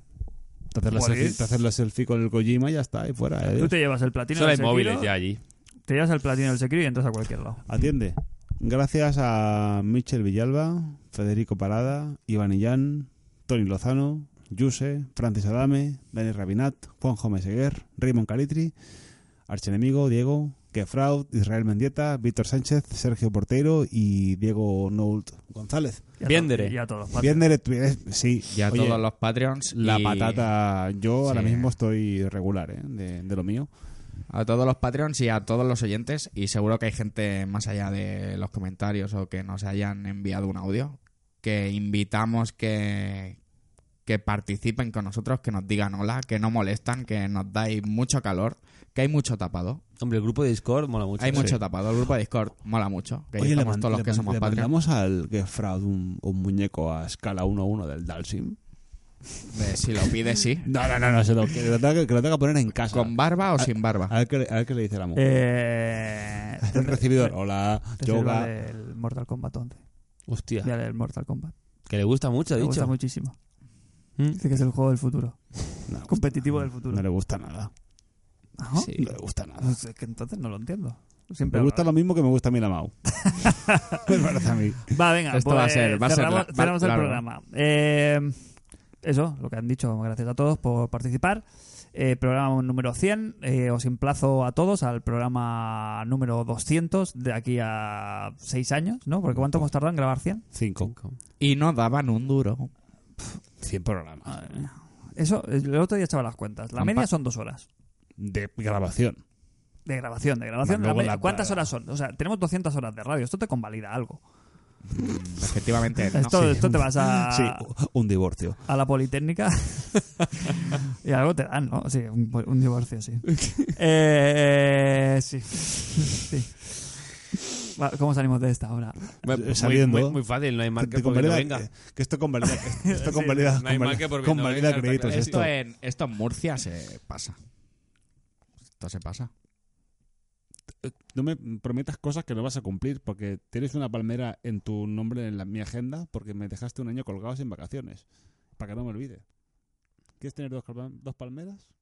Te haces, la Igual selfie, es. te haces la selfie con el Kojima y ya está, y fuera. eh. Tú te llevas el platino Solo del hay móviles ya allí. Te llevas el platino del Sekiro y entras a cualquier lado. Atiende. Gracias a Michel Villalba, Federico Parada, Iván Illán, Tony Lozano, Yuse, Francis Adame, Dani Rabinat, Juanjo Meseguer, Raymond Calitri, Archenemigo, Diego, Kefraud, Israel Mendieta, Víctor Sánchez, Sergio Portero y Diego Noult González. Y a Viendere. Y a todos. los Viendere, sí. Y a Oye, todos los Patreons. La y patata, yo ahora mismo estoy regular, ¿eh? De, de lo mío. A todos los Patreons y a todos los oyentes. Y seguro que hay gente más allá de los comentarios o que nos hayan enviado un audio. Que invitamos que, que participen con nosotros, que nos digan hola, que no molestan, que nos dais mucho calor, que hay mucho tapado. Hombre, el grupo de Discord mola mucho. Hay Sí. mucho tapado. El grupo de Discord mola mucho. Que Oye, le, todos los le que somos le Patreon. mandamos al Gefraud un, un muñeco a escala 1-1 del Dalsim. De si lo pide, sí. No, no, no, no, se lo, que, lo tenga, que lo tenga que poner en casa. ¿Con barba o A- sin barba? A ver qué, a ver qué le dice la mujer. Eh, el recibidor. Hola, yoga. El Mortal Kombat 11. Hostia. Ya el Mortal Kombat. Que le gusta mucho, ha Me dicho. gusta muchísimo. ¿Mm? Dice que es el juego del futuro. No, Competitivo del futuro. no le gusta nada. ¿No? Sí. No le gusta nada. Pues es que entonces no lo entiendo. Siempre Me gusta lo mismo que me gusta a mí la Mau. me parece a mí. Va, venga, Esto pues va a ser- va a ser cerramos, va- cerramos el programa. Eh, eso, lo que han dicho, gracias a todos por participar. Eh, programa número 100. Eh, os emplazo a todos al programa número 200 de aquí a 6 años, ¿no? Porque ¿cuánto hemos tardado en grabar 100? Cinco. Y no daban un duro. 100 programas. Eso, el otro día echaba las cuentas. La media son dos horas. De grabación. De grabación, de grabación. Luego La media- la- ¿Cuántas horas son? O sea, tenemos 200 horas de radio. Esto te convalida algo. Efectivamente. no. Esto, Sí. esto te vas a, Sí, un divorcio. a la Politécnica y algo te dan, ¿no? Sí, un, un divorcio, sí. Eh, sí. sí. Va, ¿Cómo salimos de esta ahora? Muy- muy- Saliendo. Muy, muy fácil, no hay mal que Te no convalida- venga. eh, Que esto convalida, esto Sí, convalida, no hay mal que convalida, porque no convalida venga, créditos. Esto en, esto en Murcia se pasa. Se pasa. No me prometas cosas que no vas a cumplir porque tienes una palmera en tu nombre en la, mi agenda porque me dejaste un año colgado sin vacaciones. Para que no me olvide. ¿Quieres tener dos, dos palmeras?